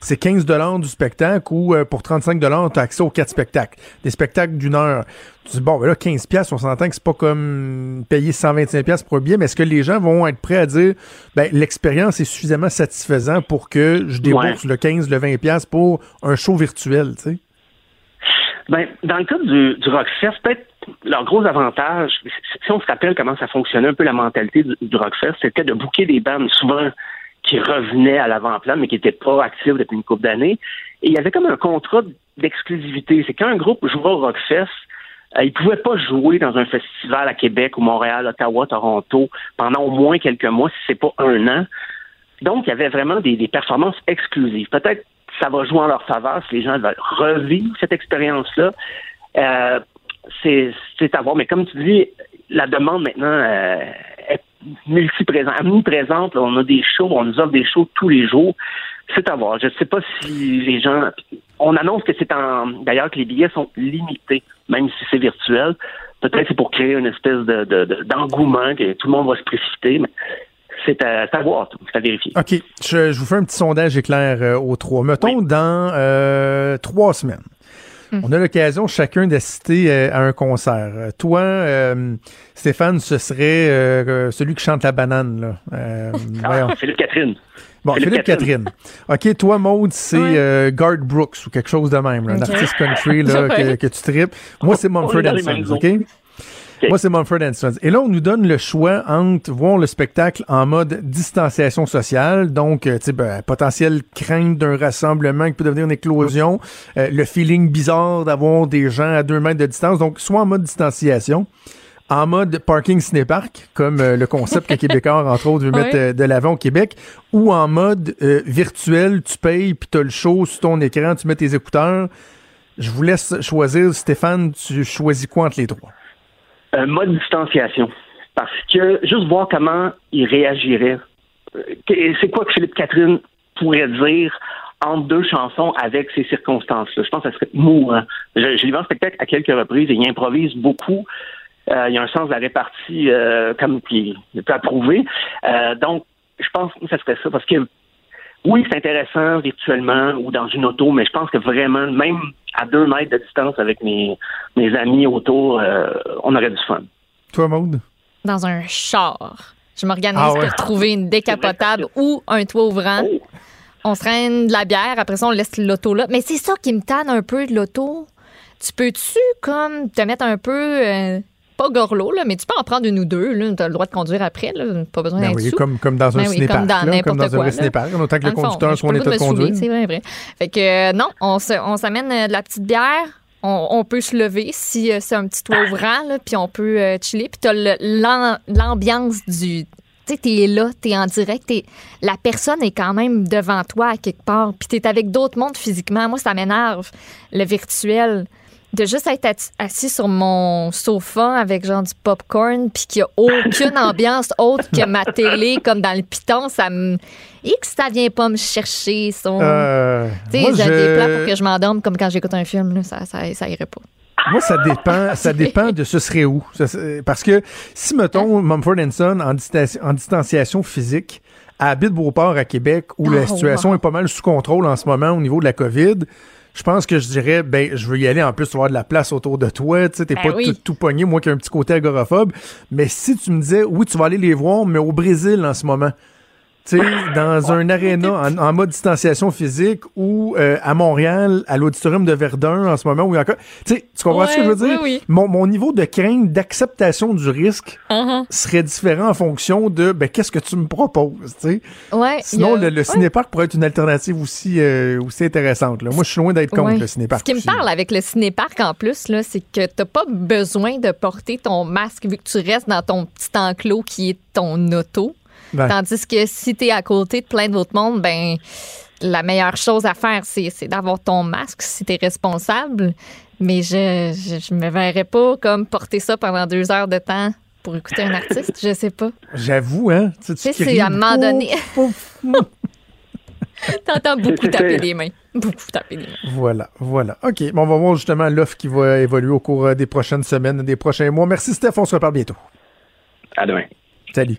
C'est 15 dollars du spectacle ou euh, pour 35 dollars, tu as accès aux quatre spectacles. Des spectacles d'une heure. Tu dis, bon, ben là, 15 pièces, on s'entend que c'est pas comme payer 125 pièces pour un billet, mais est-ce que les gens vont être prêts à dire, ben, l'expérience est suffisamment satisfaisante pour que je débourse le 15, le 20 pièces pour un show virtuel, tu sais? Ben, dans le cas du, du Rockfest, peut-être leur gros avantage, si on se rappelle comment ça fonctionnait un peu la mentalité du, du Rockfest, c'était de bouquer des bandes souvent qui revenaient à l'avant-plan, mais qui n'étaient pas actifs depuis une couple d'années. Et il y avait comme un contrat d'exclusivité. C'est quand un groupe jouait au Rockfest, euh, il ne pouvait pas jouer dans un festival à Québec ou Montréal, Ottawa, Toronto pendant au moins quelques mois, si c'est pas un an. Donc, il y avait vraiment des, des performances exclusives. Peut-être ça va jouer en leur faveur si les gens veulent revivre cette expérience-là. Euh, c'est, à voir. Mais comme tu dis, la demande maintenant euh, est multiprésente, omniprésente. on a des shows, on nous offre des shows tous les jours. C'est à voir. Je ne sais pas si les gens. On annonce que c'est en. D'ailleurs, que les billets sont limités, même si c'est virtuel. Peut-être c'est pour créer une espèce de, d'engouement que tout le monde va se précipiter. C'est à, voir, c'est à vérifier. OK. Je, vous fais un petit sondage éclair euh, aux trois. Mettons dans euh, trois semaines. On a l'occasion chacun d'assister euh, à un concert. Toi, euh, Stéphane, ce serait euh, celui qui chante la banane. Là. Euh. Ah, Philippe Catherine. Bon, Philippe, Philippe Catherine. OK, toi, Maude, c'est euh, Garth Brooks ou quelque chose de même, là, un artiste country là, que, Ouais. que tu tripes. Moi, c'est Mumford Sons, OK? Moi, c'est Mumford Sons. Et là, on nous donne le choix entre voir le spectacle en mode distanciation sociale, donc, euh, ben, potentielle crainte d'un rassemblement qui peut devenir une éclosion, euh, le feeling bizarre d'avoir des gens à deux mètres de distance, donc soit en mode distanciation, en mode parking ciné-parc, comme euh, le concept que Québécois, entre autres, veut mettre euh, de l'avant au Québec, ou en mode euh, virtuel, tu payes, puis t'as le show sur ton écran, tu mets tes écouteurs. Je vous laisse choisir, Stéphane, tu choisis quoi entre les trois? Un mode distanciation. Parce que juste voir comment il réagirait. Euh, C'est quoi que Philippe Catherine pourrait dire entre deux chansons avec ces circonstances-là? Je pense que ça serait mourant. Je, je l'ai vu en spectacle à quelques reprises et il improvise beaucoup. Euh, il y a un sens de la répartie euh, comme qui est approuvé. Euh, donc, je pense que ça serait ça. Parce que oui, c'est intéressant virtuellement ou dans une auto, mais je pense que vraiment, même à deux mètres de distance avec mes, mes amis autour, euh, on aurait du fun. Toi, Maude? Dans un char. Je m'organise Ah ouais. pour trouver une décapotable ou un toit ouvrant. Oh. On se traîne de la bière, après ça, on laisse l'auto là. Mais c'est ça qui me tanne un peu de l'auto. Tu peux-tu, comme, te mettre un peu. euh, pas gorlot, là, mais tu peux en prendre une ou deux. Tu as le droit de conduire après. Là, pas besoin Ben d'être oui, comme, comme dans un Ben oui, comme dans là, comme dans un quoi, cinéparc. Autant que Dans le conducteur soit en état de conduire. C'est vrai, vrai. Fait que euh, non, on, se- on s'amène euh, de la petite bière. On, on peut se lever si euh, c'est un petit toit ouvrant, là, puis on peut euh, chiller. Puis t'as l'ambiance du... Tu sais, t'es là, t'es en direct, t'es- la personne est quand même devant toi à quelque part, puis t'es avec d'autres mondes physiquement. Moi, ça m'énerve, le virtuel. De juste être assis sur mon sofa avec genre du popcorn, puis qu'il n'y a aucune ambiance autre que ma télé, comme dans le piton, ça me. Et que ça vient pas me chercher. Son... Euh, tu sais, j'ai je- des plans pour que je m'endorme, comme quand j'écoute un film, là, ça, ça, ça irait pas. Moi, ça dépend, ça dépend de ce serait où. Parce que si, mettons, Mumford Son en, dista- en distanciation physique habite Beauport à Québec, où la Oh, situation wow. est pas mal sous contrôle en ce moment au niveau de la COVID, je pense que je dirais, ben, je veux y aller en plus, avoir de la place autour de toi, tu sais, t'es Ben pas oui. tout, tout pogné, moi qui ai un petit côté agoraphobe. Mais si tu me disais, oui, tu vas aller les voir, mais au Brésil en ce moment, dans un aréna en, en mode distanciation physique ou euh, à Montréal, à l'auditorium de Verdun en ce moment, où il y a encore. Tu tu comprends ce que je veux dire? oui, oui. Mon, mon niveau de crainte, d'acceptation du risque Uh-huh. serait différent en fonction de ben, qu'est-ce que tu me proposes, tu sais? Ouais, Sinon, a- le, le ouais. cinéparc pourrait être une alternative aussi, euh, aussi intéressante. là. Moi, je suis loin d'être contre le cinéparc. Ce qui me parle avec le cinéparc en plus, c'est que t'as pas besoin de porter ton masque vu que tu restes dans ton petit enclos qui est ton auto. Ben, Tandis que si t'es à côté de plein d'autres mondes, ben la meilleure chose à faire, c'est d'avoir ton masque si t'es responsable. Mais je, je, je me verrais pas comme porter ça pendant deux heures de temps pour écouter un artiste. Je sais pas. J'avoue, hein. Tu sais, tu Tu sais, c'est à un moment donné. T'entends beaucoup taper des mains. Beaucoup taper des mains. Voilà, voilà. OK, bon, on va voir justement l'offre qui va évoluer au cours euh, des prochaines semaines, des prochains mois. Merci, Steph. On se reparle bientôt. À demain. Salut.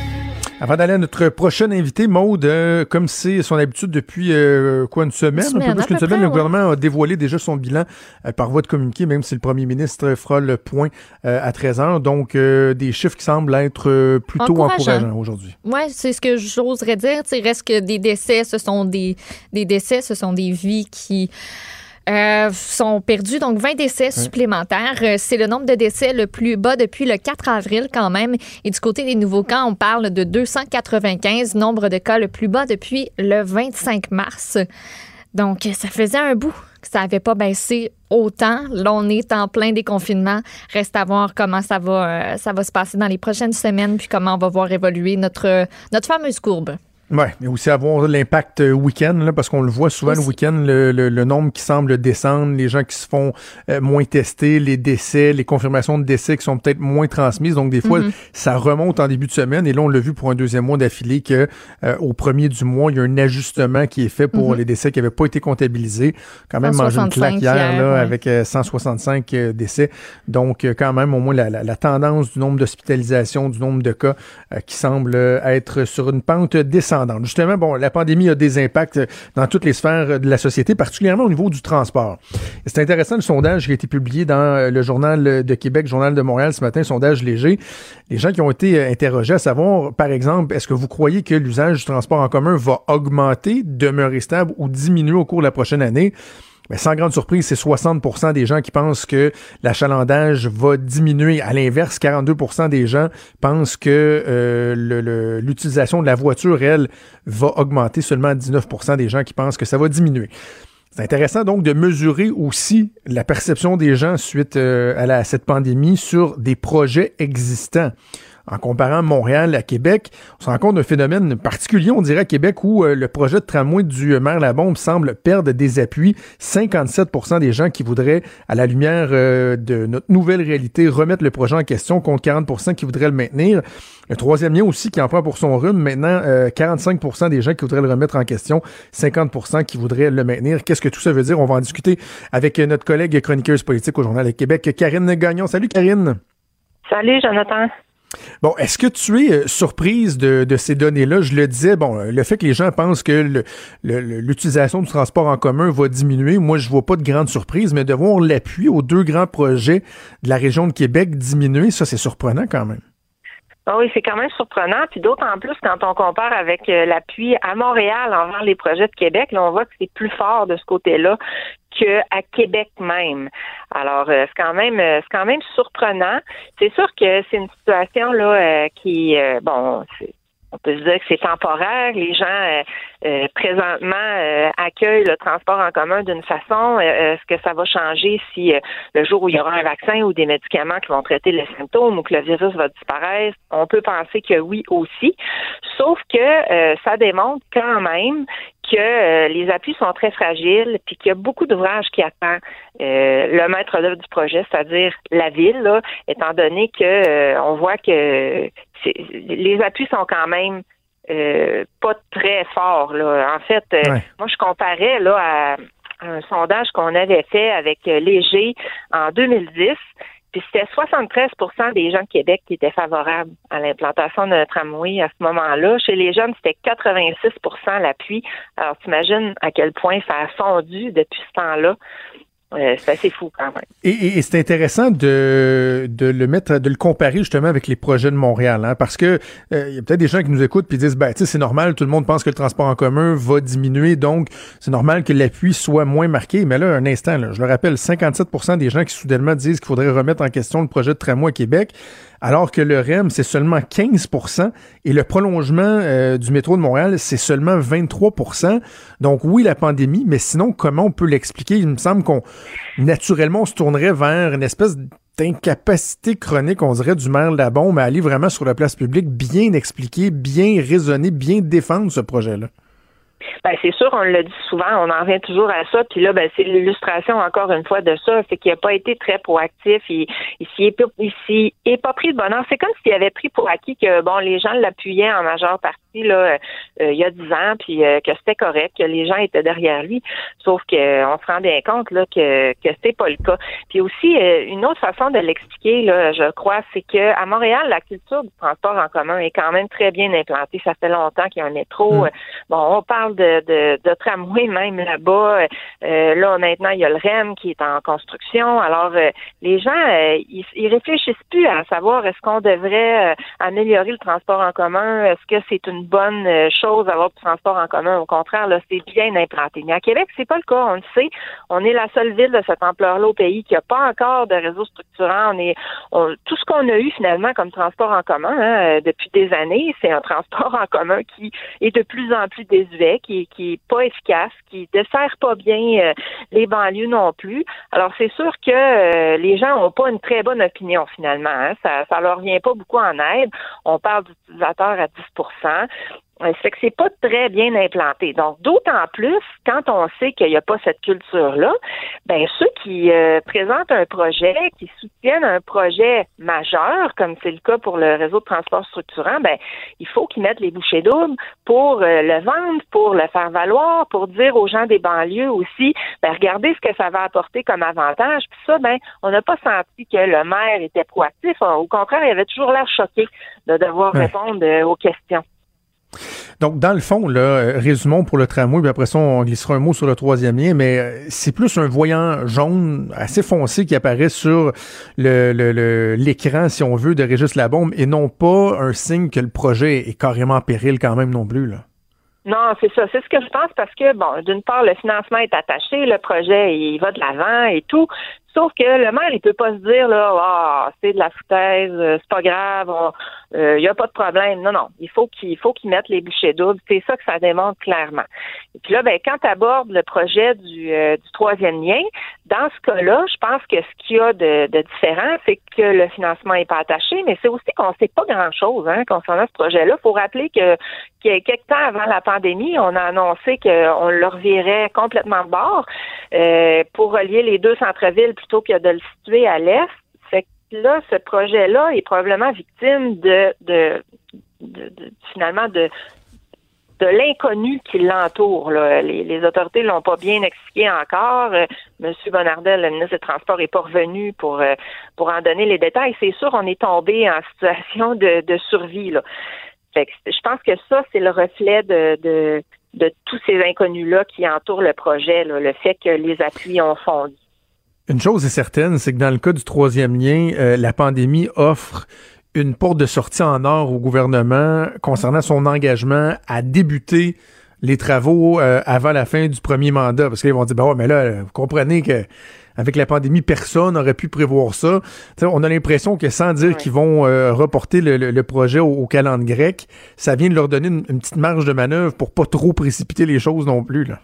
Avant d'aller à notre prochaine invité, Maude, euh, comme c'est son habitude depuis euh, quoi une semaine, Une un peu plus qu'une semaine, près, le gouvernement a dévoilé déjà son bilan euh, par voie de communiqué, même si le premier ministre fera le point euh, à 13 heures. Donc, euh, des chiffres qui semblent être plutôt Encourageant. encourageants aujourd'hui. Oui, c'est ce que j'oserais dire. Tu sais, reste que des décès, ce sont des, des décès, ce sont des vies qui euh, sont perdues. Donc, 20 décès supplémentaires. Euh, C'est le nombre de décès le plus bas depuis le 4 avril quand même. Et du côté des nouveaux cas, on parle de 295, nombre de cas le plus bas depuis le 25 mars. Donc, ça faisait un bout que ça n'avait pas baissé autant. Là, on est en plein déconfinement. Reste à voir comment ça va, euh, ça va se passer dans les prochaines semaines, puis comment on va voir évoluer notre, notre fameuse courbe. Oui, mais aussi avoir l'impact euh, week-end, là, parce qu'on le voit souvent le week-end, le, le, nombre qui semble descendre, les gens qui se font euh, moins tester, les décès, les confirmations de décès qui sont peut-être moins transmises. Donc, des fois, Mhm. ça remonte en début de semaine. Et là, on l'a vu pour un deuxième mois d'affilée que euh, au premier du mois, il y a un ajustement qui est fait pour Mhm. les décès qui n'avaient pas été comptabilisés. Quand même mangé une 165 claque hier, hier, là, ouais. avec euh, 165 euh, décès. Donc, quand même, au moins, la, la- la tendance du nombre d'hospitalisations, du nombre de cas qui semble être sur une pente descendante. Justement, bon, la pandémie a des impacts euh, dans toutes les sphères euh, de la société, particulièrement au niveau du transport. C'est intéressant le sondage qui a été publié dans euh, le Journal de Québec, Journal de Montréal ce matin, sondage léger. Les gens qui ont été interrogés à savoir, par exemple, est-ce que vous croyez que l'usage du transport en commun va augmenter, demeurer stable ou diminuer au cours de la prochaine année? Ben, sans grande surprise, c'est 60% des gens qui pensent que l'achalandage va diminuer. À l'inverse, 42% des gens pensent que euh, l'utilisation de la voiture, elle, va augmenter. Seulement 19% des gens qui pensent que ça va diminuer. C'est intéressant donc de mesurer aussi la perception des gens suite euh, à cette pandémie sur des projets existants. En comparant Montréal à Québec, on se rend compte d'un phénomène particulier, on dirait à Québec, où euh, le projet de tramway du maire Labombe semble perdre des appuis. 57% des gens qui voudraient, à la lumière euh, de notre nouvelle réalité, remettre le projet en question, contre 40% qui voudraient le maintenir. Le troisième lien aussi qui en prend pour son rhume, maintenant euh, 45% des gens qui voudraient le remettre en question, 50% qui voudraient le maintenir. Qu'est-ce que tout ça veut dire? On va en discuter avec euh, notre collègue chroniqueuse politique au Journal de Québec, Karine Gagnon. Salut Karine! Salut, Jonathan. Bon, est-ce que tu es euh, surprise de, ces données-là? Je le disais, bon, euh, le fait que les gens pensent que l'utilisation du transport en commun va diminuer, moi, je vois pas de grande surprise, mais de voir l'appui aux deux grands projets de la région de Québec diminuer, ça, c'est surprenant quand même. Ah oui, c'est quand même surprenant. Puis d'autant plus quand on compare avec euh, l'appui à Montréal envers les projets de Québec, là, on voit que c'est plus fort de ce côté-là qu'à Québec même. Alors, euh, c'est quand même euh, c'est quand même surprenant. C'est sûr que c'est une situation là qui bon, c'est- on peut se dire que c'est temporaire. Les gens euh, euh, présentement euh, accueillent le transport en commun d'une façon. Est-ce que ça va changer si le jour où il y aura un vaccin ou des médicaments qui vont traiter les symptômes ou que le virus va disparaître? On peut penser que oui aussi. Sauf que ça démontre quand même que les appuis sont très fragiles, puis qu'il y a beaucoup d'ouvrages qui attendent le maître d'œuvre du projet, c'est-à-dire la ville, étant donné que on voit que les appuis sont quand même euh, pas très forts. Là. En fait, euh, Ouais. moi je comparais là à un sondage qu'on avait fait avec euh, Léger en 2010. Puis c'était 73% des gens de Québec qui étaient favorables à l'implantation d'un tramway à ce moment-là. Chez les jeunes, c'était 86% l'appui. Alors, t'imagines à quel point ça a fondu depuis ce temps-là. C'est assez fou quand même. Et, et- et c'est intéressant de, de le mettre, de le comparer justement avec les projets de Montréal, hein, parce que euh, il y a peut-être des gens qui nous écoutent puis disent, ben, c'est normal, tout le monde pense que le transport en commun va diminuer, donc c'est normal que l'appui soit moins marqué. Mais là, un instant, là, je le rappelle, 57% des gens qui soudainement disent qu'il faudrait remettre en question le projet de tramway à Québec, alors que le REM, c'est seulement 15%, et le prolongement euh, du métro de Montréal, c'est seulement 23%. Donc oui, la pandémie, mais sinon, comment on peut l'expliquer? Il me semble qu'on, naturellement, on se tournerait vers une espèce d'incapacité chronique, on dirait, du maire Labombe à aller vraiment sur la place publique, bien expliquer, bien raisonner, bien défendre ce projet-là. Ben, c'est sûr, on le dit souvent, on en revient toujours à ça. Puis là, ben, c'est l'illustration encore une fois de ça, c'est qu'il n'a pas été très proactif. Il, il s'y est, pas- il s'y est pas pris de bonheur. C'est comme s'il avait pris pour acquis que bon, les gens l'appuyaient en majeure partie là, euh, il y a dix ans, puis euh, que c'était correct, que les gens étaient derrière lui. Sauf que euh, on se rend bien compte là que que c'est pas le cas. Puis aussi euh, une autre façon de l'expliquer là, je crois, c'est que à Montréal, la culture du transport en commun est quand même très bien implantée. Ça fait longtemps qu'il y a un métro. Mm. Bon, on parle de, de, de tramway même là-bas. Euh, là, maintenant, il y a le REM qui est en construction. Alors, euh, les gens, euh, ils, ils réfléchissent plus à savoir est-ce qu'on devrait euh, améliorer le transport en commun. Est-ce que c'est une bonne euh, chose d'avoir du transport en commun? Au contraire, là, c'est bien implanté. Mais à Québec, c'est pas le cas. On le sait. On est la seule ville de cette ampleur-là au pays qui n'a pas encore de réseau structurant. On est on- tout ce qu'on a eu finalement comme transport en commun hein, euh, depuis des années, c'est un transport en commun qui est de plus en plus désuet, qui, qui est pas efficace, qui dessert pas bien euh, les banlieues non plus. Alors c'est sûr que euh, les gens n'ont pas une très bonne opinion finalement. hein. Ça, ça leur vient pas beaucoup en aide. On parle d'utilisateurs à 10 Euh, c'est que c'est pas très bien implanté. Donc, d'autant plus quand on sait qu'il n'y a pas cette culture-là, ben ceux qui euh, présentent un projet, qui soutiennent un projet majeur, comme c'est le cas pour le réseau de transport structurant, ben il faut qu'ils mettent les bouchées doubles pour euh, le vendre, pour le faire valoir, pour dire aux gens des banlieues aussi, ben regardez ce que ça va apporter comme avantage. Puis ça, ben on n'a pas senti que le maire était proactif. Au contraire, il avait toujours l'air choqué de devoir répondre aux questions. Donc, dans le fond, là, euh, résumons pour le tramway, puis après ça, on glissera un mot sur le troisième lien, mais euh, c'est plus un voyant jaune assez foncé qui apparaît sur l'écran, le, l'écran, si on veut, de Régis Labombe, et non pas un signe que le projet est carrément en péril quand même non plus, là. Non, c'est ça. C'est ce que je pense parce que, bon, d'une part, le financement est attaché, le projet, il va de l'avant et tout. Sauf que le maire, il peut pas se dire, là, ah, c'est de la foutaise, euh, c'est pas grave, il euh, n'y a pas de problème. Non, non. Il faut qu'il faut qu'ils mettent les bouchées doubles. C'est ça que ça démontre clairement. Et puis là, ben, quand tu abordes le projet du, euh, du troisième lien, dans ce cas-là, je pense que ce qu'il y a de, de différent, c'est que le financement n'est pas attaché, mais c'est aussi qu'on sait pas grand-chose hein, concernant ce projet-là. Faut rappeler que, qu'il y quelques temps avant la pandémie, on a annoncé qu'on le revirait complètement de bord euh, pour relier les deux centres-villes plutôt que de le situer à l'est là, ce projet-là est probablement victime de, finalement de l'inconnu qui l'entoure. Les, les, autorités l'ont pas bien expliqué encore. Euh, Monsieur Bonardel, le ministre des Transports, est pas revenu pour euh, pour en donner les détails. C'est sûr, on est tombé en situation de, survie. Là. je pense que ça, c'est le reflet de, de, de tous ces inconnus-là qui entourent le projet, le fait que les appuis ont fondu. Une chose est certaine, c'est que dans le cas du troisième lien, euh, la pandémie offre une porte de sortie en or au gouvernement concernant son engagement à débuter les travaux euh, avant la fin du premier mandat. Parce qu'ils vont dire, bah mais là, vous comprenez que avec la pandémie, personne n'aurait pu prévoir ça. on a l'impression que sans dire qu'ils vont euh, reporter le, projet au, calendrier grec, ça vient de leur donner une, une, petite marge de manœuvre pour pas trop précipiter les choses non plus. Là.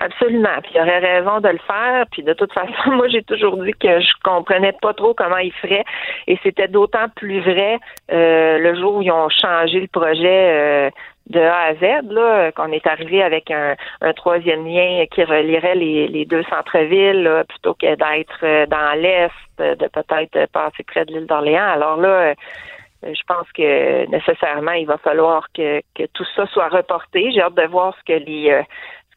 Absolument. Puis il aurait raison de le faire. Puis de toute façon, moi j'ai toujours dit que je comprenais pas trop comment il ferait. Et c'était d'autant plus vrai euh, le jour où ils ont changé le projet euh, de A à Z, là, qu'on est arrivé avec un, troisième lien qui relierait les, deux centres-villes plutôt que d'être euh, dans l'Est, de peut-être passer près de l'île d'Orléans. Alors là, je pense que nécessairement, il va falloir que, que tout ça soit reporté. J'ai hâte de voir ce que les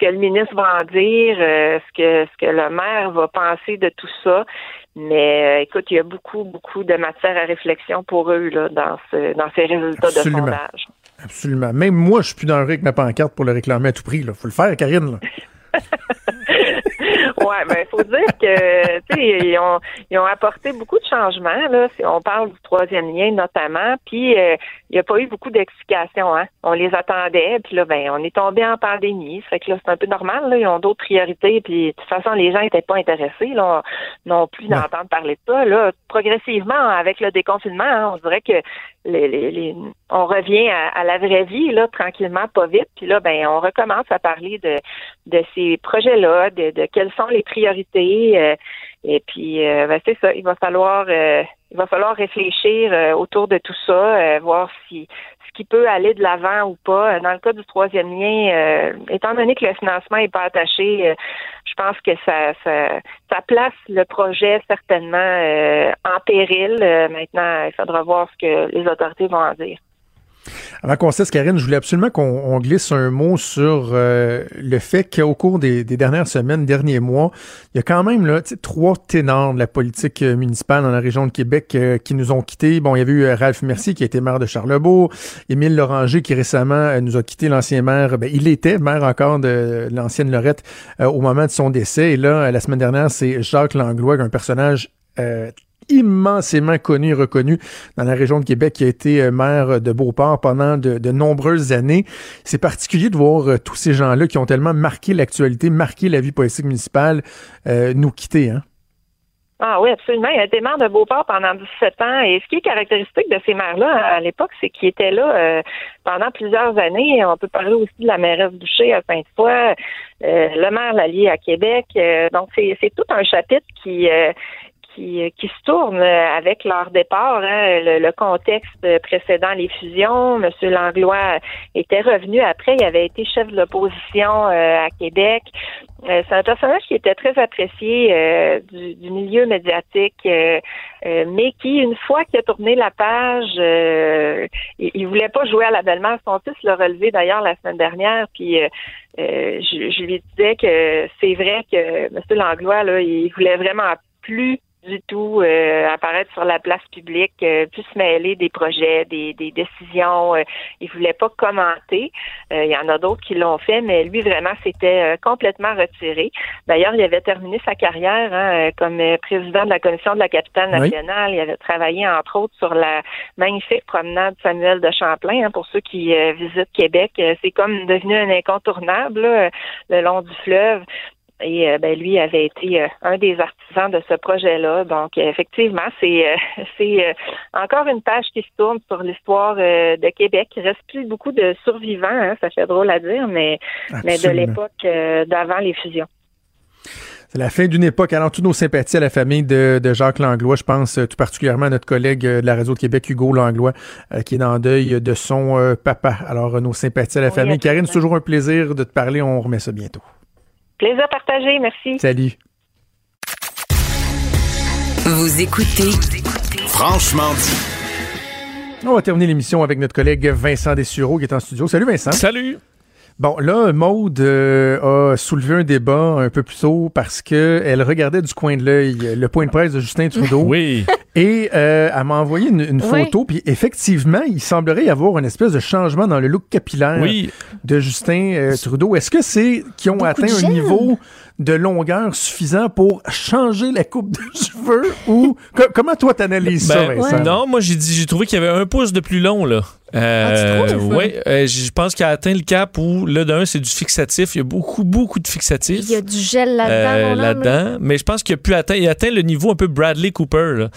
que le ministre va en dire, euh, ce que ce que le maire va penser de tout ça. Mais euh, écoute, il y a beaucoup, beaucoup de matière à réflexion pour eux là, dans, ce, dans ces résultats de sondage. Absolument. Même moi, je suis plus dans le avec ma pancarte pour le réclamer à tout prix. Il faut le faire, Karine. ouais, ben il faut dire que tu sais ils ont ils ont apporté beaucoup de changements là. Si on parle du troisième lien notamment, puis euh, il n'y a pas eu beaucoup d'explications. Hein. On les attendait, puis là ben on est tombé en pandémie, fait que là c'est un peu normal. Là, ils ont d'autres priorités, puis de toute façon les gens n'étaient pas intéressés là, non plus d'entendre parler de ça. Là, progressivement avec le déconfinement, hein, on dirait que les, les, on revient à, la vraie vie là tranquillement, pas vite. Puis là ben on recommence à parler de de ces projets-là, de, de quelles sont les priorités. Euh, et puis, euh, ben, c'est ça, il va falloir, euh, il va falloir réfléchir autour de tout ça, voir si ce qui peut aller de l'avant ou pas. Dans le cas du troisième lien, étant donné que le financement n'est pas attaché, je pense que ça, ça, ça, place le projet certainement en péril. maintenant, il faudra voir ce que les autorités vont en dire. Avant qu'on cesse, Karine, je voulais absolument qu'on glisse un mot sur euh, le fait qu'au cours des, dernières semaines, derniers mois, il y a quand même là, trois ténors de la politique euh, municipale dans la région de Québec euh, qui nous ont quittés. Bon, il y avait eu Ralph Mercier qui a été maire de Charlebourg, Émile Loranger qui récemment nous a quitté, l'ancien maire. Ben, il était maire encore de l'ancienne Lorette au moment de son décès. Et là, la semaine dernière, c'est Jacques Langlois, un personnage immensément connu et reconnu dans la région de Québec, qui a été euh, maire de Beauport pendant de, nombreuses années. C'est particulier de voir euh, tous ces gens-là qui ont tellement marqué l'actualité, marqué la vie politique municipale, euh, nous quitter. Hein? Ah oui, absolument. Il a été maire de Beauport pendant 17 ans. Et ce qui est caractéristique de ces maires-là à l'époque, c'est qu'ils étaient là pendant plusieurs années. On peut parler aussi de la mairesse Boucher à Sainte-Foy, le maire Lallier à Québec. donc, c'est tout un chapitre qui qui, qui se tournent avec leur départ. Hein, le, le, contexte précédent les fusions, M. Langlois était revenu après, il avait été chef de l'opposition à Québec. Euh, c'est un personnage qui était très apprécié euh, du, du, milieu médiatique, euh, mais qui, une fois qu'il a tourné la page, il, il, voulait pas jouer à la belle-mère. Son fils l'a relevé d'ailleurs la semaine dernière, puis je, je, lui disais que c'est vrai que M. Langlois, là, il voulait vraiment plus du tout euh, apparaître sur la place publique, euh, plus se mêler des projets, des, des décisions. Euh, il voulait pas commenter. Euh, il y en a d'autres qui l'ont fait, mais lui vraiment s'était complètement retiré. D'ailleurs, il avait terminé sa carrière hein, comme président de la commission de la capitale nationale. Il avait travaillé entre autres sur la magnifique promenade Samuel de Champlain. Hein, pour ceux qui visitent Québec, c'est comme devenu un incontournable le long du fleuve. Et euh, ben, lui avait été euh, un des artisans de ce projet-là. Donc, effectivement, c'est euh, c'est encore une page qui se tourne sur l'histoire de Québec. Il reste plus beaucoup de survivants, hein, ça fait drôle à dire, mais, mais de l'époque d'avant les fusions. C'est la fin d'une époque. Alors, toutes nos sympathies à la famille de, de, Jacques Langlois. Je pense tout particulièrement à notre collègue de la Radio de Québec, Hugo Langlois, qui est dans deuil de son papa. Alors, nos sympathies à la famille. Karine, c'est toujours un plaisir de te parler. On remet ça bientôt. Plaisir partagé, merci. Salut. Vous écoutez Franchement dit. On va terminer l'émission avec notre collègue Vincent Dessureau qui est en studio. Salut Vincent. Salut. Bon, là, Maude euh, a soulevé un débat un peu plus tôt parce que elle regardait du coin de l'œil le point de presse de Justin Trudeau. Oui. Et euh, elle m'a envoyé une, photo, puis effectivement, il semblerait y avoir une espèce de changement dans le look capillaire de Justin euh, Trudeau. Est-ce que c'est qu'ils ont atteint un niveau de longueur suffisant pour changer la coupe de cheveux ou comment toi t'analyses ça, ben, Vincent? Non, moi j'ai dit j'ai trouvé qu'il y avait un pouce de plus long là. Euh, ah, oui, euh, je pense qu'il a atteint le cap où, là, d'un, c'est du fixatif. Il y a beaucoup, beaucoup de fixatifs. Il y a du gel là-dedans. Euh, là-dedans. Mais je pense qu'il a pu atteindre, il a atteint le niveau un peu Bradley Cooper. Là.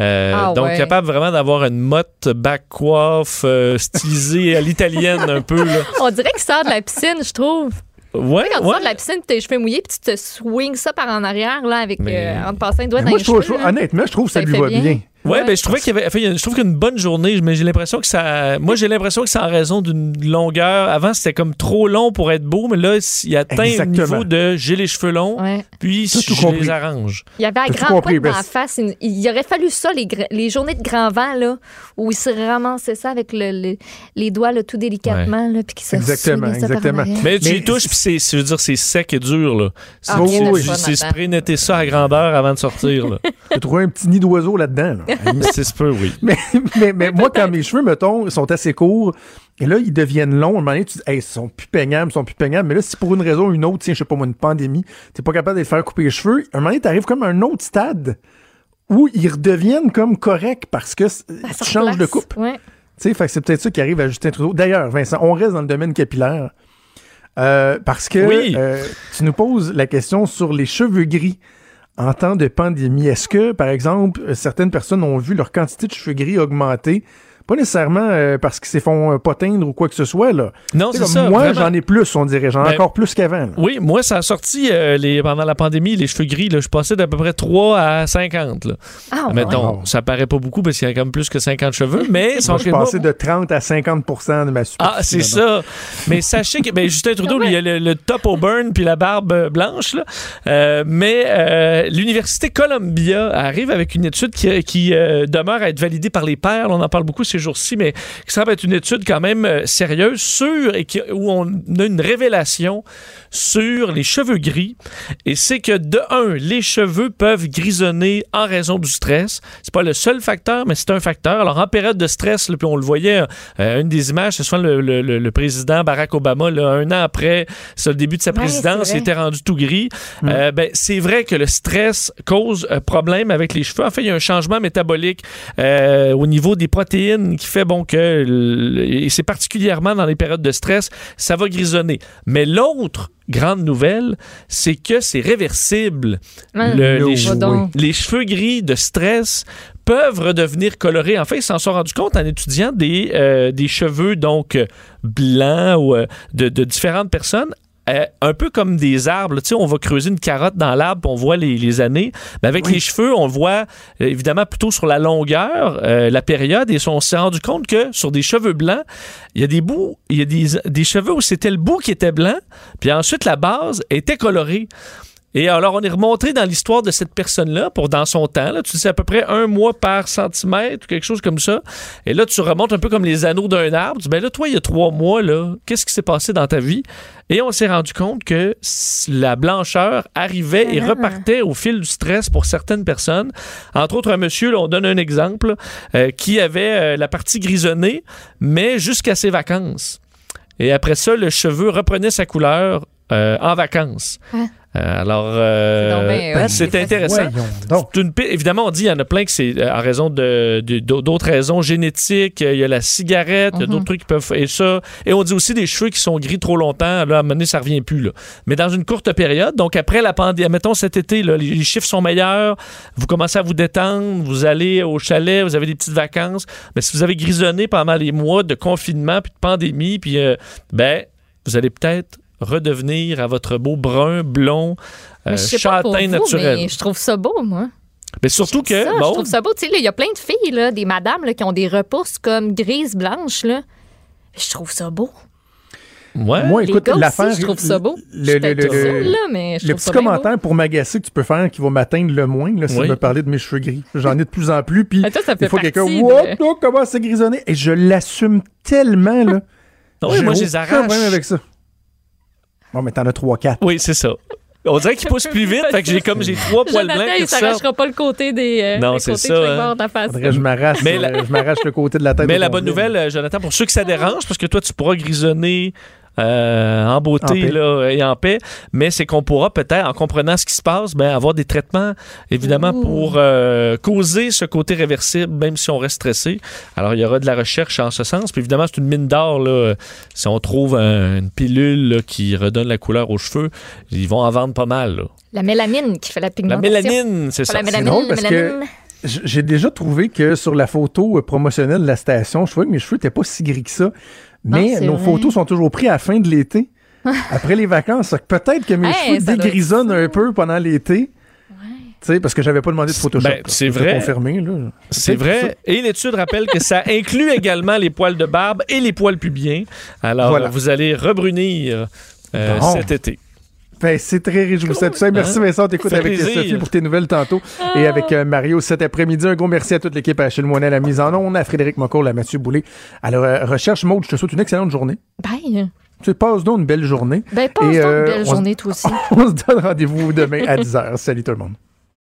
Euh, ah, donc, capable vraiment d'avoir une motte back coiffe stylisée à l'italienne un peu. Là. On dirait qu'il sort de la piscine, je trouve. Ouais, tu quand ouais. tu sors de la piscine, tes cheveux mouillés, puis tu te swings ça par en arrière, là, avec, Mais... en te passant un doigt dans moi, les je trouve, cheveux. je- honnêtement, je trouve que ça, Ça lui va bien. bien. Ouais, Ouais, ben je trouvais qu'il y avait, enfin, je trouve qu'une bonne journée, mais j'ai l'impression que ça, moi j'ai l'impression que c'est en raison d'une longueur. Avant c'était comme trop long pour être beau, mais là il atteint Exactement. le niveau de j'ai les cheveux longs, Ouais. puis tout je compris. les arrange. Il y avait un tout grand pote dans la face. Il, il aurait fallu ça, les, les journées de grand vent, là, où il se ramassait ça avec le, le- les doigts là, tout délicatement, là, puis qu'il se Exactement, exactement. Mais tu y touches, puis c'est, je veux dire, c'est sec et dur là. C'est, Ah, c'est- fun c'est là-dedans. spray netter ça à grandeur avant de sortir là. J'ai trouvé un petit nid d'oiseau là-dedans. là. C'est ce peu, oui. Mais, mais, mais moi, quand mes cheveux, mettons, sont assez courts, et là, ils deviennent longs, à un moment donné, tu dis, hey, ils sont plus peignables, ils sont plus peignables. Mais là, si pour une raison ou une autre, tiens, je sais pas moi, une pandémie, t'es pas capable de les faire couper les cheveux, à un moment donné, t'arrives comme à un autre stade où ils redeviennent comme corrects parce que Ça tu se changes de coupe. Ouais. Tu sais, fait que c'est peut-être ça qui arrive à Justin Trudeau. D'ailleurs, Vincent, on reste dans le domaine capillaire. Euh, parce que Oui. euh, tu nous poses la question sur les cheveux gris en temps de pandémie. Est-ce que, par exemple, euh, certaines personnes ont vu leur quantité de cheveux gris augmenter? Pas nécessairement euh, parce qu'ils se font euh, pas teindre ou quoi que ce soit. Là. Non, c'est ça. Moi, j'en ai plus, on dirait. J'en ai Ben, encore plus qu'avant. Oui, moi, ça a sorti euh, les, pendant la pandémie, les cheveux gris. Là, je passais d'à peu près 3 à 50. Là. Ah, ouais. Mettons, Wow. ça paraît pas beaucoup parce qu'il y a quand même plus que 50 cheveux, mais Moi, je suis passé de 30 à 50 de ma superficie. Ah, c'est ça. Mais sachez que ben, Justin Trudeau, lui, il a le, le top au burn puis la barbe blanche. Là. Euh, mais euh, l'Université Columbia arrive avec une étude qui, qui euh, demeure à être validée par les pairs. On en parle beaucoup ces jours-ci, mais qui semble être une étude quand même euh, sérieuse sur et qui- où on a une révélation sur les cheveux gris. Et c'est que de un, les cheveux peuvent grisonner en raison du stress. C'est pas le seul facteur, mais c'est un facteur. Alors en période de stress, là, puis on le voyait, euh, une des images, c'est souvent le, le- le- le président Barack Obama, là, un an après le début de sa présidence, il était rendu tout gris. Euh, ben, c'est vrai que le stress cause euh, problème avec les cheveux. En fait, il y a un changement métabolique au niveau des protéines qui fait bon que, et c'est particulièrement dans les périodes de stress, ça va grisonner. Mais l'autre grande nouvelle, c'est que c'est réversible. Le- No les, way. cheveux, les cheveux gris de stress peuvent redevenir colorés. En fait, ils s'en sont rendus compte en étudiant des, euh, des cheveux donc blancs ou euh, de, de différentes personnes euh, un peu comme des arbres. Tu sais, on va creuser une carotte dans l'arbre, on voit les, les années. Mais avec les cheveux, on voit euh, évidemment plutôt sur la longueur, euh, la période, et on s'est rendu compte que sur des cheveux blancs, il y a des bouts, il y a des, des cheveux où c'était le bout qui était blanc, puis ensuite la base était colorée. Et alors, on est remonté dans l'histoire de cette personne-là, pour dans son temps. Là, tu sais, à peu près un mois par centimètre, quelque chose comme ça. Et là, tu remontes un peu comme les anneaux d'un arbre. Tu dis, ben là, toi, il y a trois mois, là, qu'est-ce qui s'est passé dans ta vie? Et on s'est rendu compte que la blancheur arrivait et repartait au fil du stress pour certaines personnes. Entre autres, un monsieur, là, on donne un exemple, euh, qui avait euh, la partie grisonnée, mais jusqu'à ses vacances. Et après ça, le cheveu reprenait sa couleur euh, en vacances. Euh, alors, euh, C'est hot. ben, c'est intéressant. Une évidemment, on dit il y en a plein que c'est euh, en raison de de- d'autres raisons génétiques. Il y a la cigarette, il y a d'autres trucs qui peuvent et ça. Et on dit aussi des cheveux qui sont gris trop longtemps. Là, à un moment donné, ça revient plus. Là. Mais dans une courte période, donc après la pandémie, mettons cet été, là, les, les chiffres sont meilleurs. Vous commencez à vous détendre, vous allez au chalet, vous avez des petites vacances. Mais si vous avez grisonné pendant les mois de confinement puis de pandémie, puis euh, ben vous allez peut-être redevenir à votre beau brun, blond, euh, châtain vous, naturel. mais je trouve ça beau, moi. Mais surtout que, Ça, bon, je trouve ça beau. Tu sais, là, il y a plein de filles, là, des madames là, qui ont des repousses comme grises, blanches. Là. Je trouve ça beau. ouais. Moi, Les écoute, l'affaire. je trouve ça beau. Le, le- le- peut-être le- folle, là, mais je le trouve petit ça commentaire pour m'agacer que tu peux faire qui va m'atteindre le moins, là, c'est Oui. de me parler de mes cheveux gris. J'en ai de plus en plus. Puis, Ah, des fois, quelqu'un, de- comment c'est grisonné? Et je l'assume tellement, là. Ah oui, moi, je les arrache. avec ça. Bon, mais t'en as 3-4. Oui, c'est ça. On dirait qu'il pousse plus vite, fait que j'ai comme j'ai trois poils blancs il qui sortent. s'arrachera pas le côté des. euh, Non, c'est ça, hein. bord de la face. Faudrait que je m'arrache, Mais euh, la- je m'arrache le côté de la tête. Mais la bonne nouvelle, euh, Jonathan, pour ceux que ça dérange, parce que toi, tu pourras grisonner euh, en beauté là, et en paix, mais c'est qu'on pourra peut-être, en comprenant ce qui se passe, ben, avoir des traitements, évidemment, pour euh, causer ce côté réversible, même si on reste stressé. Alors, il y aura de la recherche en ce sens. Puis évidemment, c'est une mine d'or. là. Si on trouve un- une pilule là, qui redonne la couleur aux cheveux, ils vont en vendre pas mal. là. La mélamine qui fait la La pigmentation. mélanine, c'est Pas ça. la mélamine, la parce que- mélamine. J'ai déjà trouvé que sur la photo euh, promotionnelle de la station, je trouvais que mes cheveux n'étaient pas si gris que ça. Mais nos vrai. photos sont toujours prises à la fin de l'été, après les vacances. Peut-être que mes Hey, cheveux dégrisonnent un peu pendant l'été. Tu sais, parce que j'avais pas demandé de Photoshop. Ben, c'est vrai. confirmer, là. C'est vrai. Et l'étude rappelle que ça inclut également les poils de barbe et les poils pubiens. Alors, Voilà. vous allez rebrunir euh, cet été. Ben, c'est très réjouissant. tout ça. Merci Hein? Vincent, on t'écoute avec plaisir. Sophie pour tes nouvelles tantôt et avec euh, Mario cet après-midi. Un gros merci à toute l'équipe, à Achille Moinet à la mise en onde, à Frédéric Mocourt, à Mathieu Boulay. À la euh, recherche, Maud, je te souhaite une excellente journée. Bye. Tu passes donc une belle journée. Ben, passe Et, donc euh, une belle journée, toi aussi. On se donne rendez-vous demain à 10h. Salut tout le monde.